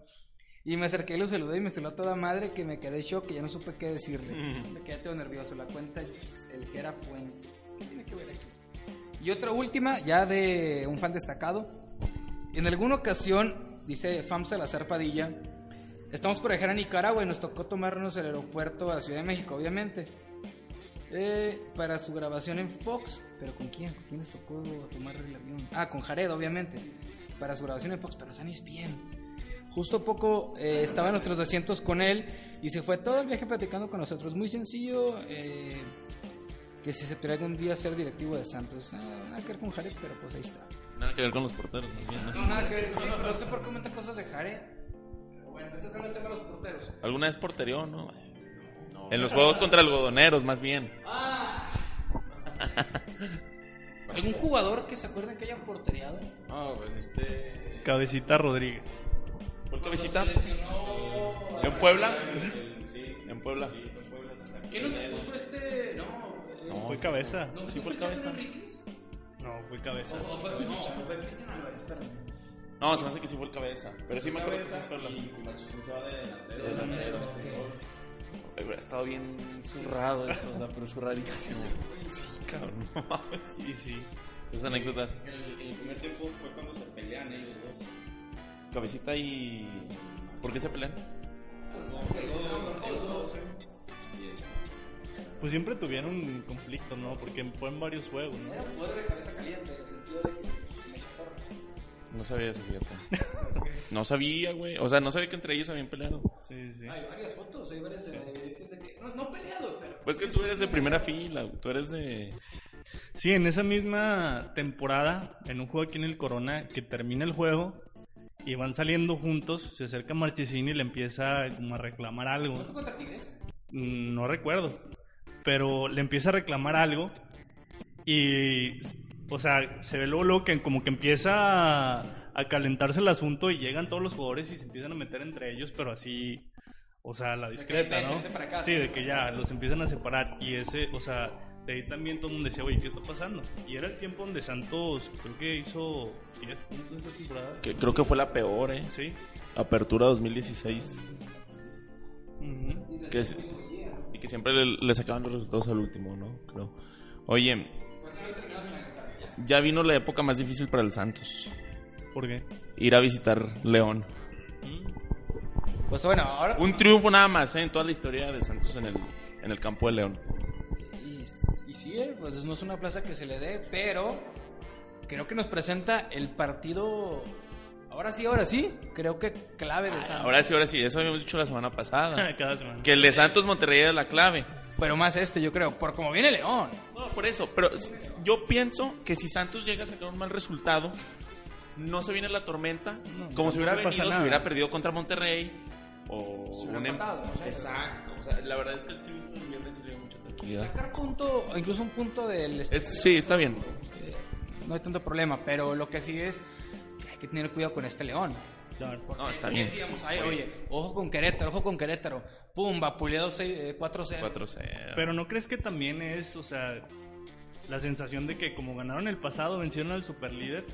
Speaker 1: Y me acerqué y lo saludé y me saludó a toda madre que me quedé en shock y ya no supe qué decirle. Me quedé todo nervioso. La cuenta es el que era Fuentes. ¿Qué tiene que ver aquí? Y otra última, ya de un fan destacado. En alguna ocasión, dice FAMSA la Zarpadilla, estamos por viajar a Nicaragua y nos tocó tomarnos el aeropuerto a la Ciudad de México, obviamente. Eh, para su grabación en Fox, pero ¿con quién? ¿Con quién les tocó tomar el avión? Ah, con Jared, obviamente. Para su grabación en Fox, pero sabes bien. Justo poco eh, estaba en nuestros asientos con él y se fue todo el viaje platicando con nosotros. Muy sencillo, eh, que si se traiga un día a ser directivo de Santos. Ah, nada que ver con Jared, pero pues ahí está.
Speaker 2: Nada que ver con los porteros, más bien, ¿no?
Speaker 1: No, nada que ver, sí, no sé por qué comenta cosas de Jared. Pero Bueno, ese es el tema de los porteros.
Speaker 2: ¿Alguna vez porterió, no? En los juegos contra algodoneros, más bien.
Speaker 1: ¡Ah! ¿Algún jugador que se acuerden que haya porteriado?
Speaker 4: No, pues este.
Speaker 3: Cabecita Rodríguez.
Speaker 2: ¿Por qué visita? ¿En Puebla?
Speaker 4: Sí,
Speaker 2: En Puebla.
Speaker 1: ¿Qué no se
Speaker 4: el-
Speaker 1: puso este? No,
Speaker 2: No,
Speaker 3: Fue cabeza.
Speaker 1: ¿no
Speaker 2: sí fue cabeza.
Speaker 3: No, fue cabeza.
Speaker 1: No, fue Cristian Álvarez, espérame.
Speaker 2: No, se me hace que sí fue el cabeza. Pero sí me acuerdo que sí
Speaker 4: Cabeza
Speaker 2: fue
Speaker 4: y se va de delantero.
Speaker 2: Güey, Ha estado bien zurrado eso, o sea, pero zurradísimo. Sí, cabrón, no mames.
Speaker 3: Sí, sí.
Speaker 2: Esas anécdotas.
Speaker 4: El, en el primer tiempo fue cuando se pelean ellos dos.
Speaker 2: Cabecita y. ¿Por qué se pelean?
Speaker 3: Pues siempre tuvieron conflictos, ¿no? Porque fue en varios juegos, ¿no?
Speaker 1: Era un poder de cabeza caliente, en el sentido de que.
Speaker 2: No sabía eso, fíjate. No sabía, güey. O sea, no sabía que entre ellos habían peleado.
Speaker 3: Sí, sí.
Speaker 1: Hay varias fotos, hay varias evidencias de que. No, no peleados, pero.
Speaker 2: Pues que tú eres de primera fila, tú eres de.
Speaker 3: Sí, en esa misma temporada, en un juego aquí en el Corona, que termina el juego y van saliendo juntos, se acerca Marchesín y le empieza como a reclamar algo.
Speaker 1: ¿No fue contra Tigres?
Speaker 3: Mm, No recuerdo. Pero le empieza a reclamar algo. Y. O sea, se ve luego, luego que como que empieza a, a calentarse el asunto y llegan todos los jugadores y se empiezan a meter entre ellos, pero así. O sea, la discreta, ¿no?
Speaker 1: acá.
Speaker 3: Sí, de que ya los empiezan a separar. Y ese, o sea, de ahí también todo el mundo decía, oye, ¿qué está pasando? Y era el tiempo donde Santos, creo que hizo 10 puntos esa temporada.
Speaker 2: Que creo que fue la peor, ¿eh?
Speaker 3: Sí.
Speaker 2: Apertura 2016.
Speaker 3: Ujú.
Speaker 2: Que es- y que siempre le, le sacaban los resultados al último, ¿no? Creo. Oye, ya vino la época más difícil para el Santos.
Speaker 3: ¿Por qué?
Speaker 2: Ir a visitar León.
Speaker 1: Pues bueno, ahora.
Speaker 2: Un triunfo nada más, ¿eh? En toda la historia de Santos en el, en el campo de León.
Speaker 1: Y, sí, eh, pues no es una plaza que se le dé, pero creo que nos presenta el partido. Ahora sí, ahora sí, creo que clave de Santos.
Speaker 2: Ahora sí, ahora sí, eso habíamos dicho la semana pasada.
Speaker 3: Cada semana.
Speaker 2: que el de Santos Monterrey era la clave.
Speaker 1: Pero más este, yo creo, por como viene León.
Speaker 2: No, por eso, pero yo pienso que si Santos llega a sacar un mal resultado, no se viene la tormenta,
Speaker 3: No,
Speaker 2: como si hubiera venido, si
Speaker 3: nada.
Speaker 2: hubiera perdido contra Monterrey o
Speaker 1: Se hubiera
Speaker 2: un em-
Speaker 1: empatado, o sea,
Speaker 2: Exacto, o sea, la verdad es que el triunfo del viernes sí le
Speaker 1: Sacar punto, incluso un punto del.
Speaker 2: Es, sí, está bien.
Speaker 1: eh, no hay tanto problema, pero lo que sí es que hay que tener cuidado con este León.
Speaker 3: Claro.
Speaker 2: No, está bien.
Speaker 1: Decíamos, ay, oye, ojo con Querétaro, ojo con Querétaro. Pum, vapuleado eh, 4-0.
Speaker 2: 4-0.
Speaker 3: Pero no crees que también es, o sea, la sensación de que como ganaron el pasado, vencieron al superlíder,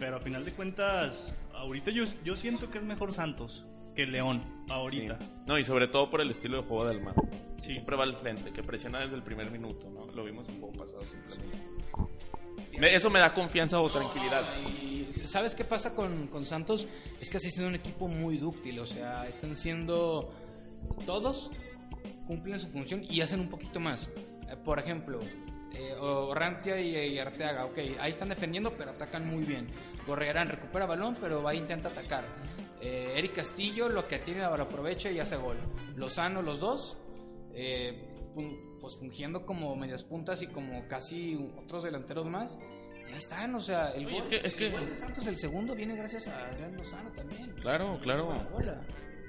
Speaker 3: pero a final de cuentas, ahorita yo, yo siento que es mejor Santos que León, ahorita.
Speaker 2: Sí. No, y sobre todo por el estilo de juego del mar.
Speaker 3: Sí.
Speaker 2: Siempre va al frente, que presiona desde el primer minuto, ¿no? Lo vimos en juego pasado simplemente. Me- Eso me da confianza o tranquilidad.
Speaker 1: Y ¿sabes qué pasa con, con Santos? Es que está siendo un equipo muy dúctil, o sea, están siendo todos cumplen su función y hacen un poquito más. Eh, por ejemplo, eh, Orrantia y, y Arteaga, ok, ahí están defendiendo, pero atacan muy bien. Gorrearán recupera balón, pero va a intentar atacar. Eh, Eric Castillo lo que tiene lo aprovecha y hace gol. Lozano, los dos, eh, pu- pues fungiendo como medias puntas y como casi otros delanteros más. Y ahí están, o sea, el,
Speaker 2: Oye,
Speaker 1: gol,
Speaker 2: es que- es
Speaker 1: el
Speaker 2: que-
Speaker 1: gol de Santos, el segundo, viene gracias a Adrián Lozano también.
Speaker 2: Claro, claro.
Speaker 1: Hola.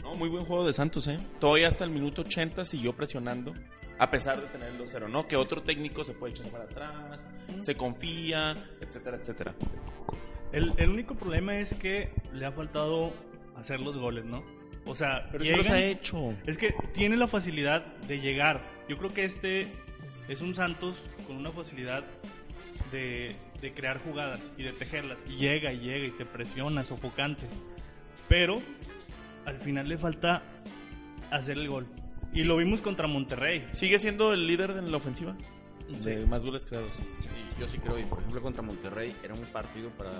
Speaker 2: No, muy buen juego de Santos, ¿eh? Todavía hasta el minuto 80 siguió presionando, a pesar de tener el 2-0, ¿no? Que otro técnico se puede echar para atrás, se confía, etcétera, etcétera.
Speaker 3: El, el único problema es que le ha faltado hacer los goles, ¿no? O sea,
Speaker 2: Pero sí los
Speaker 3: llegan-
Speaker 2: ha hecho.
Speaker 3: Es que tiene la facilidad de llegar. Yo creo que este es un Santos con una facilidad de, de crear jugadas y de tejerlas. Y llega y llega y te presiona, sofocante. Pero al final le falta hacer el gol. Y lo vimos contra Monterrey.
Speaker 2: ¿Sigue siendo el líder en la ofensiva?
Speaker 3: Sí.
Speaker 2: De más goles creados.
Speaker 4: Sí, yo sí creo, y por ejemplo contra Monterrey era un partido para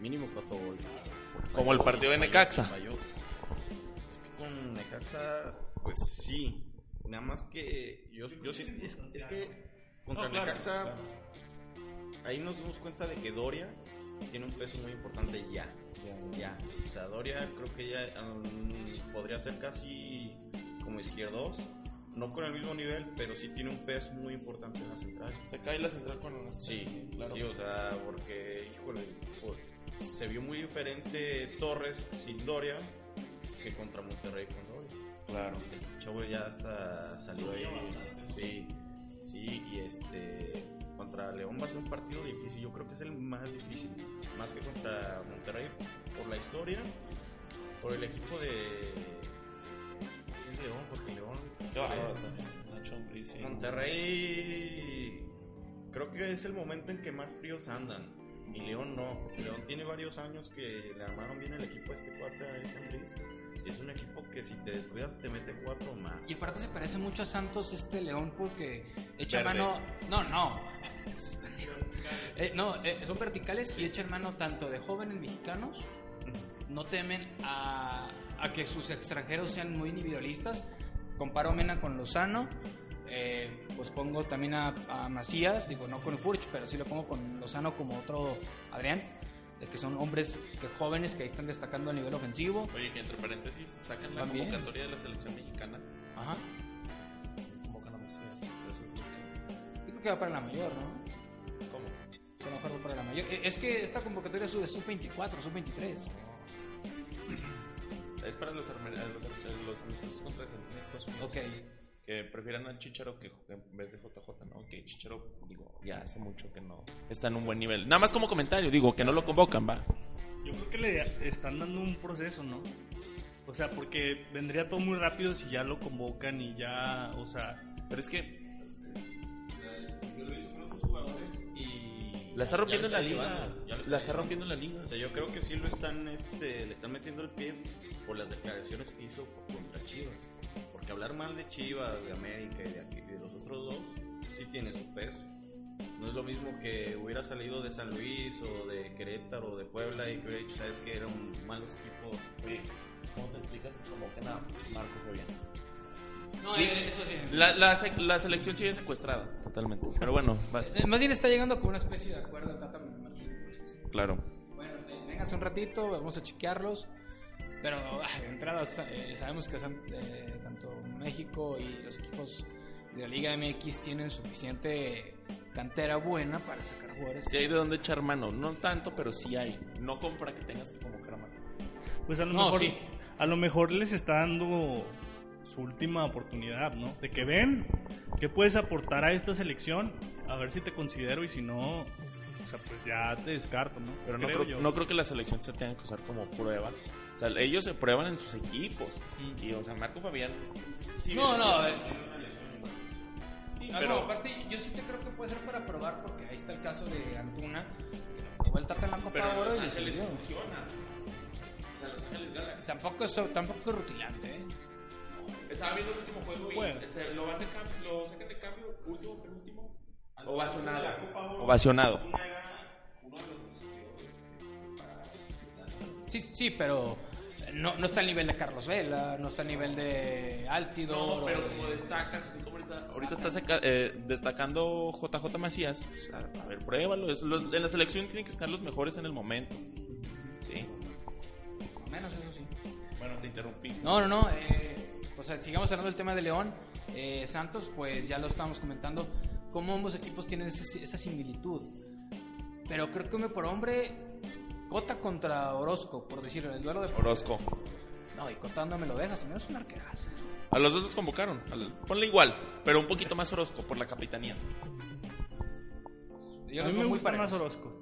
Speaker 4: mínimo cuatro goles.
Speaker 2: Como el partido de Necaxa.
Speaker 4: Es que con Necaxa, pues sí. Nada más que yo, yo sí, es, es que contra
Speaker 2: No, claro,
Speaker 4: Necaxa,
Speaker 2: claro.
Speaker 4: ahí nos dimos cuenta de que Doria tiene un peso muy importante ya. Ya. O sea, Doria creo que ya um, podría ser casi como izquierdos. no con el mismo nivel, pero sí tiene un peso muy importante en la central.
Speaker 2: Se cae la central con los
Speaker 4: Sí,
Speaker 2: claro.
Speaker 4: sí, o sea, porque, híjole, pues, se vio muy diferente Torres sin Doria que contra Monterrey con Doria.
Speaker 2: Claro.
Speaker 4: Este chavo ya hasta salió ahí. Sí, sí, y este contra León va a ser un partido difícil. Yo creo que es el más difícil, más que contra Monterrey, por la historia, por el equipo de. es León, porque León.
Speaker 2: Sí.
Speaker 4: Monterrey creo que es el momento en que más fríos andan. Y León no, porque León tiene varios años que le armaron bien el equipo a este cuate a este. Y es un equipo que si te descuidas te mete cuatro más.
Speaker 1: Y aparte se parece mucho a Santos este León porque echa
Speaker 4: Verde.
Speaker 1: mano. No, no. Eh, no, eh, son verticales y echan mano tanto de jóvenes mexicanos, no temen a, a que sus extranjeros sean muy individualistas. Comparo Mena con Lozano, eh, pues pongo también a, a Macías, digo no con Furch, pero sí lo pongo con Lozano como otro Adrián, de que son hombres que jóvenes que ahí están destacando a nivel ofensivo.
Speaker 2: Oye, que entre paréntesis, sacan la convocatoria de la selección mexicana.
Speaker 1: Ajá.
Speaker 2: Convocan a Macías. Eso
Speaker 1: Yo creo que va para la mayor, ¿no?
Speaker 2: ¿Cómo?
Speaker 1: Lo mejor va para la mayor. Eh, Es que esta convocatoria es de sub-24, sub-23.
Speaker 2: Es para los, los, los amistosos contra Argentina y Estados Unidos.
Speaker 1: Ok.
Speaker 2: Que prefieran al Chicharo que en vez de JJ, ¿no? Que Chicharo, digo, ya hace mucho que no está en un buen nivel. Nada más como comentario, digo, que no lo convocan, va.
Speaker 3: Yo creo que le están dando un proceso, ¿no? O sea, porque vendría todo muy rápido si ya lo convocan y ya, o sea,
Speaker 2: Pero es que
Speaker 4: Yo lo he con otros jugadores y.
Speaker 2: la está rompiendo en la liga. La está
Speaker 4: llevando.
Speaker 2: rompiendo en la liga.
Speaker 4: O sea, yo creo que sí lo están, este, le están metiendo el pie por las declaraciones que hizo contra Chivas. Porque hablar mal de Chivas, de América y de, aquí, de los otros dos, sí tiene su peso. No es lo mismo que hubiera salido de San Luis o de Querétaro o de Puebla y que hubiera dicho, sabes que eran malos equipos.
Speaker 2: Oye, ¿cómo te explicas que convocan a Marco Fabián?
Speaker 1: No,
Speaker 2: Sí.
Speaker 1: eh, eso sí.
Speaker 2: La, la, la selección sigue secuestrada, totalmente. Pero bueno, vas.
Speaker 1: Eh, Más bien está llegando con una especie de acuerdo Tata Martino.
Speaker 2: Claro.
Speaker 1: Bueno, véngase un ratito, vamos a chequearlos. Pero de entrada eh, sabemos que son, eh, tanto México y los equipos de la Liga MX tienen suficiente cantera buena para sacar jugadores.
Speaker 2: Sí hay de dónde echar mano. No tanto, pero sí hay. No como para que tengas que convocar a Marco.
Speaker 3: pues a lo
Speaker 1: No,
Speaker 3: mejor
Speaker 1: sí.
Speaker 3: a lo mejor les está dando su última oportunidad, ¿no? De que ven qué puedes aportar a esta selección, a ver si te considero y si no, o sea, pues ya te descarto, ¿no?
Speaker 2: Pero no
Speaker 3: Creo
Speaker 2: creo,
Speaker 3: yo.
Speaker 2: no creo que la selección se tenga que usar como prueba. O sea, ellos se prueban en sus equipos.
Speaker 3: Mm.
Speaker 2: Y, o sea, Marco Fabián. sí,
Speaker 1: No, no, eh,
Speaker 2: sí,
Speaker 1: Ah,
Speaker 2: pero.
Speaker 1: no, aparte, yo sí te creo que puede ser para probar, porque ahí está el caso de Antuna, que probó el Tata en la Copa
Speaker 2: pero en
Speaker 1: Oro
Speaker 2: Los
Speaker 1: y
Speaker 2: funciona. O sea, Los Ángeles Galaxy.
Speaker 1: Tampoco es, tampoco es rutilante, ¿eh?
Speaker 2: Estaba viendo el último juego y
Speaker 3: Bueno.
Speaker 2: se- lo, van de cambio, lo sacan de cambio, último, penúltimo.
Speaker 4: Ovacionado.
Speaker 2: Ovacionado.
Speaker 1: Sí, sí, pero no, no está al nivel de Carlos Vela, no está al nivel de Altidor.
Speaker 2: No, pero
Speaker 1: de-
Speaker 2: como destacas, así como ahorita, ahorita está saca- eh, destacando JJ Macías, o sea, a ver, pruébalo. es- los- en la selección tienen que estar los mejores en el momento. Sí.
Speaker 1: Menos eso sí.
Speaker 2: Bueno, te interrumpí.
Speaker 1: No, no, no. Eh, o sea, sigamos hablando del tema de León. Eh, Santos, pues ya lo estábamos comentando. Cómo ambos equipos tienen ese- esa similitud. Pero creo que hombre por hombre, Cota contra Orozco, por decirlo, el duelo de.
Speaker 2: Orozco.
Speaker 1: No, y Cota no me lo dejas, también es un arquerazo.
Speaker 2: A los dos los convocaron. ponle igual, pero un poquito más Orozco por la capitanía.
Speaker 1: Yo
Speaker 3: a mí me
Speaker 1: muy
Speaker 3: gusta más. Orozco.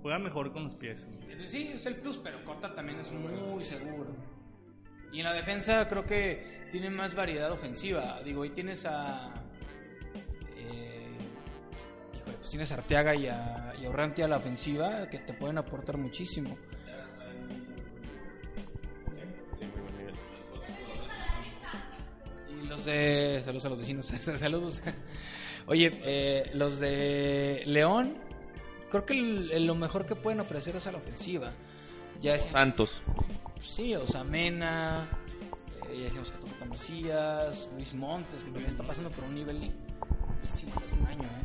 Speaker 3: Juega mejor con los pies.
Speaker 1: Sí, es el plus, pero Cota también es muy seguro. Y en la defensa creo que tiene más variedad ofensiva. Digo, ahí tienes a. tienes a Arteaga y a, y a Urrantia a la ofensiva que te pueden aportar muchísimo.
Speaker 2: Sí, muy buen nivel.
Speaker 1: Y los de. Saludos a los vecinos. Saludos. Oye, eh, los de León, creo que el- lo mejor que pueden ofrecer es a la ofensiva. Ya decían-
Speaker 2: Santos.
Speaker 1: Sí, o sea, Mena, eh, ya decíamos a Macías, Luis Montes, que también está pasando por un nivel hace un año, ¿eh?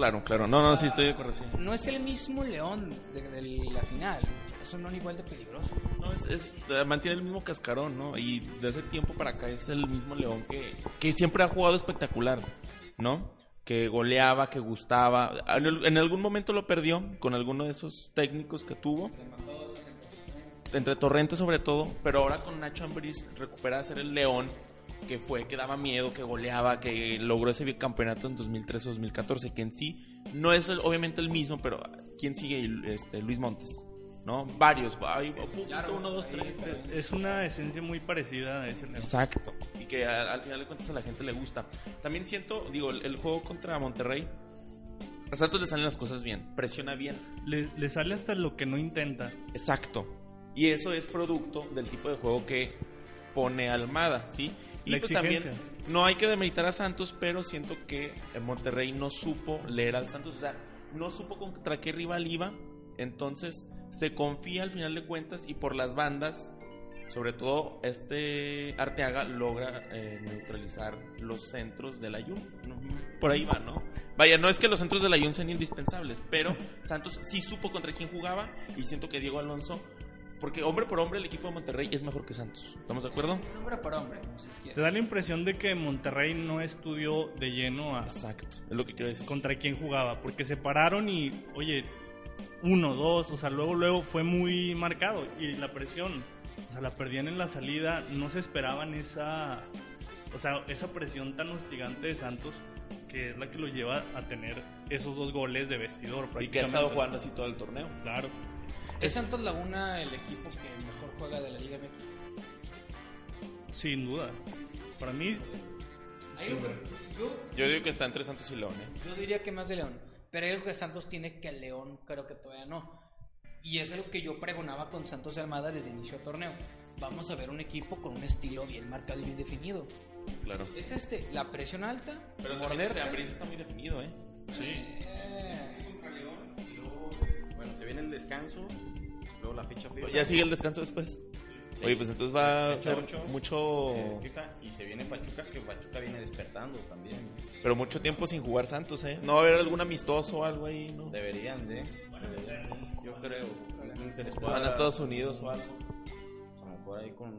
Speaker 2: Claro, claro. No, no, sí estoy de acuerdo. sí.
Speaker 1: No es el mismo León de, de la final. O son igual de peligrosos.
Speaker 2: No, es, es- eh, mantiene el mismo cascarón, ¿no? Y de ese tiempo para acá es el mismo León que, que siempre ha jugado espectacular, ¿no? Que goleaba, que gustaba. En algún momento lo perdió con alguno de esos técnicos que tuvo. Entre Torrente sobre todo, pero ahora con Nacho Ambriz recupera a ser el León que fue, que daba miedo, que goleaba, que logró ese bicampeonato en 2013-2014, que en sí no es el- obviamente el mismo, pero ¿quién sigue? Este, Luis Montes, ¿no? Varios, hay,
Speaker 1: claro,
Speaker 2: uno, dos, tres.
Speaker 3: Es una esencia muy parecida a ese León.
Speaker 2: Exacto. Y que al, al final de cuentas a la gente le gusta. También siento, digo, el, el juego contra Monterrey, a Santos le salen las cosas bien, presiona bien.
Speaker 3: Le, le sale hasta lo que no intenta.
Speaker 2: Exacto. Y eso es producto del tipo de juego que pone Almada, ¿sí? Y pues también no hay que demeritar a Santos, pero siento que en Monterrey no supo leer al Santos, o sea, no supo contra qué rival iba, entonces se confía al final de cuentas y por las bandas, sobre todo este Arteaga logra eh, neutralizar los centros del Ayun. Por ahí va, ¿no? Vaya, no es que los centros del Ayun sean indispensables, pero Santos sí supo contra quién jugaba y siento que Diego Alonso, porque hombre por hombre el equipo de Monterrey es mejor que Santos. ¿Estamos de acuerdo?
Speaker 1: Hombre para hombre, si
Speaker 3: Te da la impresión de que Monterrey no estudió de lleno a
Speaker 2: Exacto, es lo que quiero decir.
Speaker 3: contra quién jugaba, porque se pararon y, oye, uno, dos, o sea, luego, luego fue muy marcado y la presión, o sea, la perdían en la salida, no se esperaban esa, o sea, esa presión tan hostigante de Santos que es la que lo lleva a tener esos dos goles de vestidor.
Speaker 2: Y que ha estado jugando así todo el torneo.
Speaker 3: Claro.
Speaker 1: ¿Es Santos Laguna el equipo que mejor juega de la Liga MX?
Speaker 3: Sin duda. Para mí,
Speaker 1: Hay algo que- yo,
Speaker 2: Yo digo que está entre Santos y León. ¿eh?
Speaker 1: yo diría que más de León. Pero hay algo que Santos tiene que el León creo que todavía no. Y es algo que yo pregonaba con Santos de Almada desde inicio de torneo. Vamos a ver un equipo con un estilo bien marcado y bien definido.
Speaker 2: Claro.
Speaker 1: Es este, la presión alta,
Speaker 2: Pero Ambriz está muy definido, ¿eh?
Speaker 1: Eh,
Speaker 4: descanso, luego la fecha FIFA.
Speaker 2: Ya sigue el descanso después.
Speaker 4: Sí.
Speaker 2: Oye, pues entonces va a ser
Speaker 4: ocho,
Speaker 2: mucho,
Speaker 4: eh, FIFA, y se viene Pachuca, que Pachuca viene despertando también.
Speaker 2: pero mucho tiempo sin jugar Santos, ¿eh? No va a haber algún amistoso o algo ahí, ¿no?
Speaker 4: Deberían de, deberían yo creo,
Speaker 2: Van a Estados Unidos o algo.
Speaker 4: A lo mejor ahí con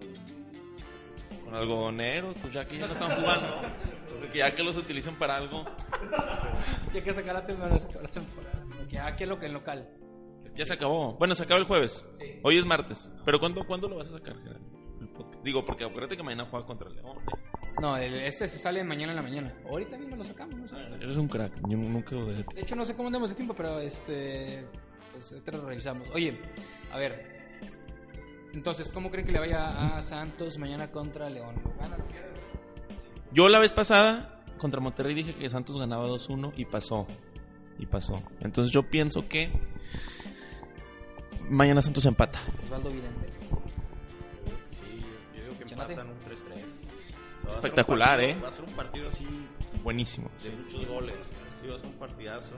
Speaker 2: Con algodoneros, pues ya que ya no están jugando. Entonces, que ya que los utilicen para algo,
Speaker 1: ya que sacar la temporada, sacar la temporada. Aquí es lo que en local.
Speaker 2: Ya se acabó. Bueno, se acaba el jueves.
Speaker 1: Sí.
Speaker 2: Hoy es martes. ¿Pero cuándo, ¿cuándo lo vas a sacar, Gerardo? El podcast. Digo, porque acuérdate que mañana juega contra el León. ¿eh?
Speaker 1: No, el- este se sale mañana en la mañana. Ahorita mismo lo sacamos, no sé.
Speaker 2: Eres un crack. Yo nunca lo dejé.
Speaker 1: De hecho, no sé cómo andamos de tiempo, pero este. Pues ahorita lo revisamos. Oye, a ver. Entonces, ¿cómo creen que le vaya a Santos mañana contra León?
Speaker 2: Yo la vez pasada contra Monterrey dije que Santos ganaba 2-1 y pasó. Y pasó. Entonces yo pienso que mañana Santos empata.
Speaker 1: Osvaldo Vidente.
Speaker 4: Sí, yo digo que empatan un 3-3. O sea,
Speaker 2: Espectacular,
Speaker 4: partido-
Speaker 2: ¿eh?
Speaker 4: Va a ser un partido así
Speaker 2: Buenísimo.
Speaker 4: de muchos goles. Sí, va a ser un partidazo.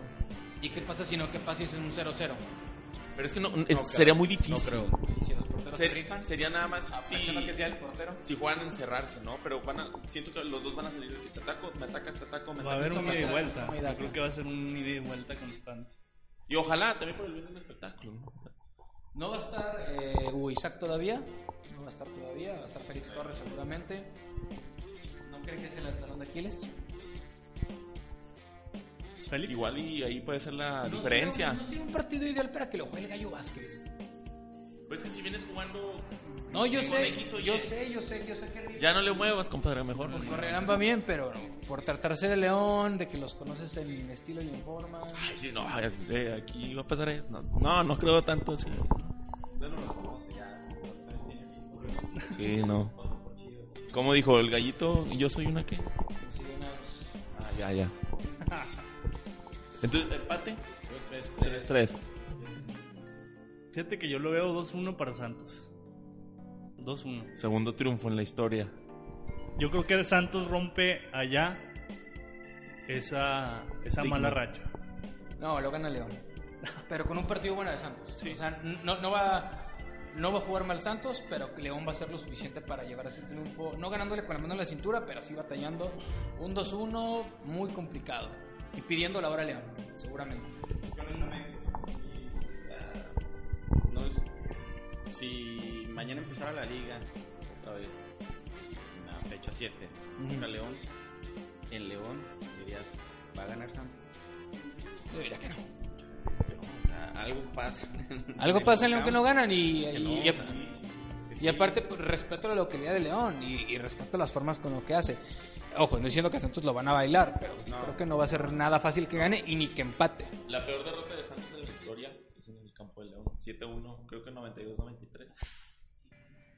Speaker 1: ¿Y qué pasa si no? ¿Qué pasa si es un 0-0?
Speaker 2: Pero es que no, es-
Speaker 4: No creo.
Speaker 2: sería muy
Speaker 4: No
Speaker 2: difícil.
Speaker 4: creo.
Speaker 1: ¿Y si los porteros se
Speaker 2: Ser-
Speaker 1: rifan?
Speaker 2: sería nada más si,
Speaker 1: Aprovechando que sea el portero.
Speaker 2: si juegan a encerrarse, ¿no? Pero van a, siento que los dos van a salir de que te ataco, me atacas, te ataco, me
Speaker 3: va a haber un ida y vuelta. Yo creo que va a ser un ida y vuelta constante.
Speaker 2: Y ojalá también por el bien del espectáculo. ¿no?
Speaker 1: No va a estar eh, Hugo Isaac todavía. No va a estar todavía. Va a estar Félix Torres seguramente. ¿No creen que es el talón de Aquiles?
Speaker 3: Félix.
Speaker 2: Igual y ahí puede ser la
Speaker 1: No
Speaker 2: diferencia.
Speaker 1: No sería un partido ideal para que lo juegue el Gallo Vázquez.
Speaker 2: Pues es que si vienes jugando.
Speaker 1: No, yo sé,
Speaker 2: X o
Speaker 1: yo sé, yo sé, yo sé que
Speaker 2: Ya no le muevas, compadre, mejor.
Speaker 1: Por correrán va bien, pero por tratarse de León, de que los conoces en estilo y en forma.
Speaker 2: Ay, sí, no, eh, aquí va a pasar eso. No, no, no creo tanto así. Sí, no. ¿Cómo dijo el gallito? ¿Yo soy una qué?
Speaker 1: Sí, una-
Speaker 2: Ah, ya, ya. Entonces, empate. 3-3.
Speaker 3: Fíjate que yo lo veo 2-1 para Santos. 2-1.
Speaker 2: Segundo triunfo en la historia.
Speaker 3: Yo creo que Santos rompe allá esa, esa
Speaker 2: Digno.
Speaker 3: mala racha.
Speaker 1: No, lo gana León. Pero con un partido bueno de Santos. O sea, no, no va no va a jugar mal Santos, pero León va a ser lo suficiente para llevar ese triunfo. No ganándole con la mano en la cintura, pero sí batallando. Un 2-1 muy complicado. Y pidiendo la hora a León, seguramente.
Speaker 4: Si mañana empezara la liga, otra vez, en la fecha 7,
Speaker 1: Ujú.
Speaker 4: contra León, en León, dirías, ¿va a ganar Santos?
Speaker 1: Yo diría que no.
Speaker 4: O sea, algo pasa.
Speaker 1: Algo pasa en León que no
Speaker 4: gana
Speaker 1: ganan y, y-
Speaker 4: no,
Speaker 1: y-
Speaker 4: o sea,
Speaker 1: y
Speaker 4: sí.
Speaker 1: aparte pues, respeto la localidad de León y, y respeto las formas con lo que hace. Ojo, no diciendo que Santos lo van a bailar, pero
Speaker 4: No.
Speaker 1: creo que no va a ser nada fácil que gane y ni que empate.
Speaker 2: La peor derrota 7-1, creo que 92-93.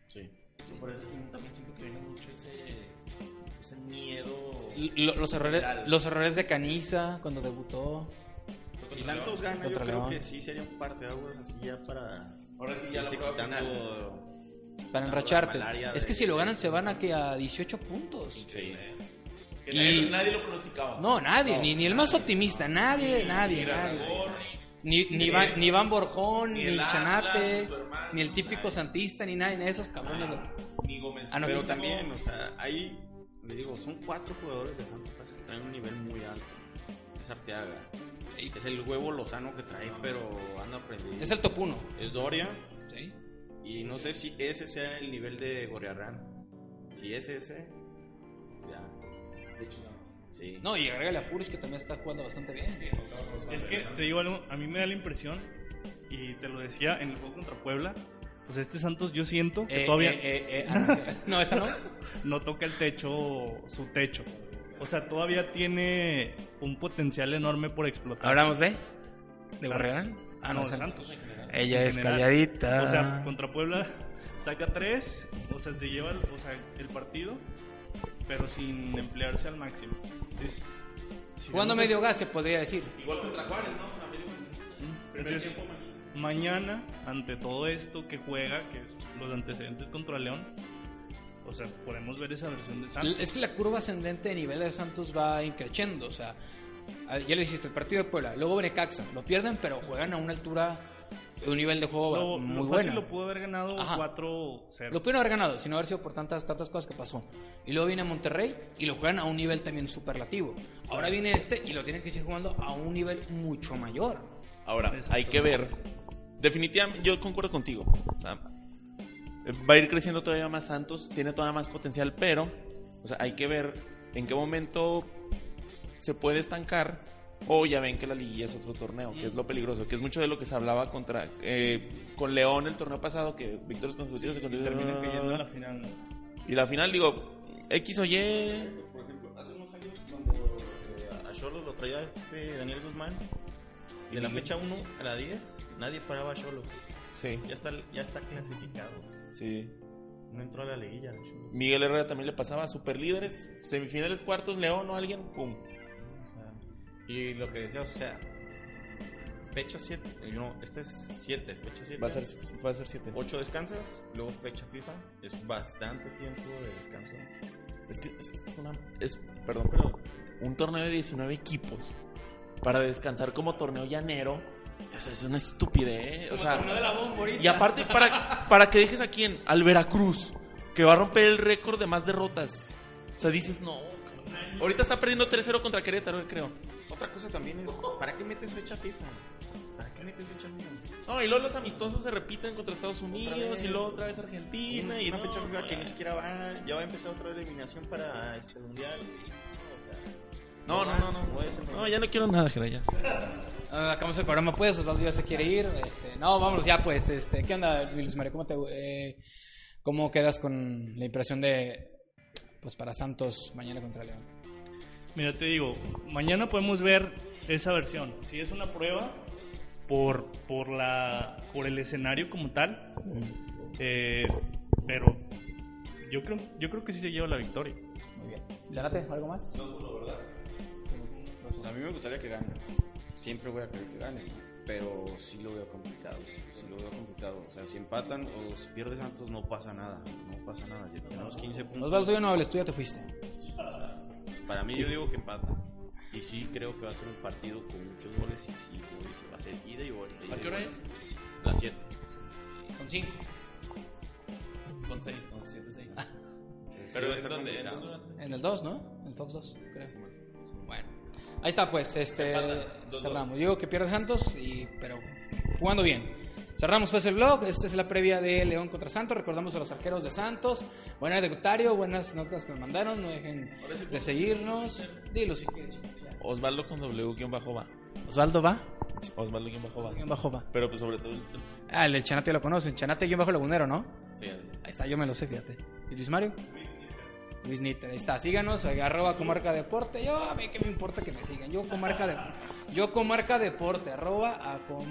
Speaker 4: Sí.
Speaker 2: Sí, por eso también siento que viene mucho ese, ese miedo.
Speaker 1: Lo- los, errores, los errores de Caniza cuando debutó.
Speaker 4: Si Santos gana, yo creo
Speaker 1: León.
Speaker 4: que sí sería un parteaguas así ya para
Speaker 2: Ahora sí ya prueba
Speaker 4: quitando.
Speaker 1: Para enracharte. Es
Speaker 4: de-
Speaker 1: que si lo ganan se van a que a 18 puntos.
Speaker 4: Sí.
Speaker 2: Que
Speaker 1: Y-
Speaker 2: nadie, nadie lo pronosticaba.
Speaker 1: No, nadie,
Speaker 2: No,
Speaker 1: ni, ni el más optimista, nadie, nadie, nadie. Ni, ni, Iván, ni Iván Borjón, ni,
Speaker 2: ni
Speaker 1: el Chanate,
Speaker 2: Atlas, ni su hermano,
Speaker 1: ni el típico
Speaker 4: nadie.
Speaker 1: santista, ni nadie, ni esos cabrones. de-
Speaker 2: Ni Gómez.
Speaker 1: Ah, no,
Speaker 4: Pero también, o sea, ahí, le digo, son cuatro jugadores de Santos Paz que traen un nivel muy alto. Es Arteaga. Es el huevo Lozano que trae, pero anda aprendiendo.
Speaker 1: Es el top 1.
Speaker 4: Es Doria.
Speaker 1: ¿sí?
Speaker 4: Y no sé si ese sea el nivel de Gorriarán. Si es ese, ya. Sí.
Speaker 1: No, y agrégale a Furish que también está jugando bastante bien.
Speaker 3: Es que te digo algo, a mí me da la impresión, y te lo decía en el juego contra Puebla, pues este Santos yo siento que
Speaker 1: Eh,
Speaker 3: todavía
Speaker 1: eh, eh, eh, ah, no, esa no.
Speaker 3: no toca el techo, su techo. O sea, todavía tiene un potencial enorme por explotar.
Speaker 1: ¿Hablamos de? ¿De. Barragán? Ah, no,
Speaker 3: No,
Speaker 1: Santos.
Speaker 3: Santos.
Speaker 1: Ella es calladita.
Speaker 3: O sea, contra Puebla saca tres, o sea, se lleva el, o sea, el partido, pero sin emplearse al máximo.
Speaker 1: Jugando medio gas se podría decir.
Speaker 2: Igual contra Juárez, ¿no?
Speaker 3: Entonces, mañana, ante todo esto que juega, que es los antecedentes contra León, o sea, podemos ver esa versión de Santos.
Speaker 1: Es que la curva ascendente de nivel de Santos va increciendo. O sea, ya lo hiciste, el partido de Puebla. Luego viene Caxa. Lo pierden, pero juegan a una altura, un nivel de juego
Speaker 3: Lo,
Speaker 1: muy
Speaker 3: lo
Speaker 1: bueno.
Speaker 3: fácil lo pudo haber ganado
Speaker 1: Ajá.
Speaker 3: 4-0.
Speaker 1: Lo pudieron haber ganado, sin haber sido por tantas, tantas cosas que pasó. Y luego viene Monterrey y lo juegan a un nivel también superlativo. Ahora viene este y lo tienen que seguir jugando a un nivel mucho mayor.
Speaker 2: Ahora, hay que ver. Definitivamente, yo concuerdo contigo. O sea, va a ir creciendo todavía más Santos, tiene todavía más potencial, pero o sea, hay que ver en qué momento se puede estancar o ya ven que la liguilla es otro torneo, que es lo peligroso, que es mucho de lo que se hablaba contra eh, con León el torneo pasado, que victorias consecutivas se
Speaker 3: termina cayendo en la final. ¿no?
Speaker 2: Y la final, digo, X o Y,
Speaker 4: Por ejemplo, hace unos años cuando eh, a Cholo lo traía este Daniel Guzmán, de la fecha 1 a la 10, nadie paraba a Cholo.
Speaker 2: sí,
Speaker 4: Ya está, ya está clasificado.
Speaker 2: sí.
Speaker 4: No entró a la liguilla.
Speaker 2: Miguel Herrera también le pasaba super líderes, semifinales, cuartos, León o alguien, pum.
Speaker 4: Y lo que decías, o sea, fecha 7, no, este es 7, fecha 7.
Speaker 2: Va a ser, va a ser siete.
Speaker 4: 8 descansas, luego fecha FIFA, es bastante tiempo de descanso.
Speaker 2: Es que es, es una. Es, perdón, pero. Un torneo de 19 equipos. Para descansar como torneo llanero. O sea, es una estupidez. O sea, y aparte, para, para que dejes a quién? Al Veracruz. Que va a romper el récord de más derrotas. O sea, dices, no. Ahorita está perdiendo 3-0 contra Querétaro, creo.
Speaker 4: Otra cosa también es, ¿para qué metes fecha FIFA? ¿Para qué metes fecha FIFA?
Speaker 2: No, y luego los amistosos se repiten contra Estados Unidos. Y luego otra vez Argentina. Y
Speaker 4: una
Speaker 2: no,
Speaker 4: fecha FIFA
Speaker 2: no,
Speaker 4: que ni siquiera va, ya va a empezar otra eliminación para este mundial. O sea,
Speaker 2: No, no, no. No, no ya no quiero nada, Jera, ya.
Speaker 1: Ah, acabamos el programa, pues. Osvaldo ya se quiere ir. Este, no, vámonos ya, pues. Este, ¿Qué onda, Luis Mario? ¿Cómo, te, eh, ¿Cómo quedas con la impresión de. Pues para Santos mañana contra León?
Speaker 3: Mira, te digo, mañana podemos ver esa versión. Si es una prueba por, por, la, por el escenario como tal, eh, pero yo creo, yo creo que sí se lleva la victoria.
Speaker 1: Muy bien. Zanate, ¿algo más?
Speaker 4: Pues a mí me gustaría que gane. Siempre voy a querer que gane. Pero sí lo veo complicado. Sí lo veo complicado. O sea, si empatan o si pierde Santos, no pasa nada. No pasa nada. Ya tenemos 15 puntos.
Speaker 1: Osvaldo, ya no hables, tú ya te fuiste.
Speaker 4: Para mí, yo digo que empata. Y sí creo que va a ser un partido con muchos goles. Y sí, como dice, va a ser ida y vuelta.
Speaker 2: ¿A
Speaker 4: y
Speaker 2: qué hora es?
Speaker 4: Las 7.
Speaker 1: Con 5.
Speaker 2: Con 6, no, 7, 6.
Speaker 1: Ah.
Speaker 2: Pero es donde. ¿en dónde?
Speaker 1: En el 2, ¿no? En Fox 2, creo. Bueno, ahí está, pues. Este,
Speaker 2: dos,
Speaker 1: cerramos. Digo que pierde Santos, y, pero jugando bien. Cerramos pues el blog. Esta es la previa de León contra Santos. Recordamos a los arqueros de Santos. Buenas debutario, buenas notas que me mandaron. No dejen de seguirnos. Dilo si quieres.
Speaker 2: Osvaldo con W-va.
Speaker 1: Osvaldo va.
Speaker 2: Osvaldo-va.
Speaker 1: Guión bajo va.
Speaker 2: Pero pues sobre todo el-
Speaker 1: Ah, el del Chanate lo conocen. Chanate guion bajo lagunero, ¿no?
Speaker 4: Sí.
Speaker 1: Ahí está, yo me lo sé, fíjate. ¿Y Luis Mario? Luis Nitter, ahí está. Síganos, eh, arroba comarca deporte. Yo, a mí que me importa que me sigan. Yo comarca de, yo comarca deporte, arroba a comarca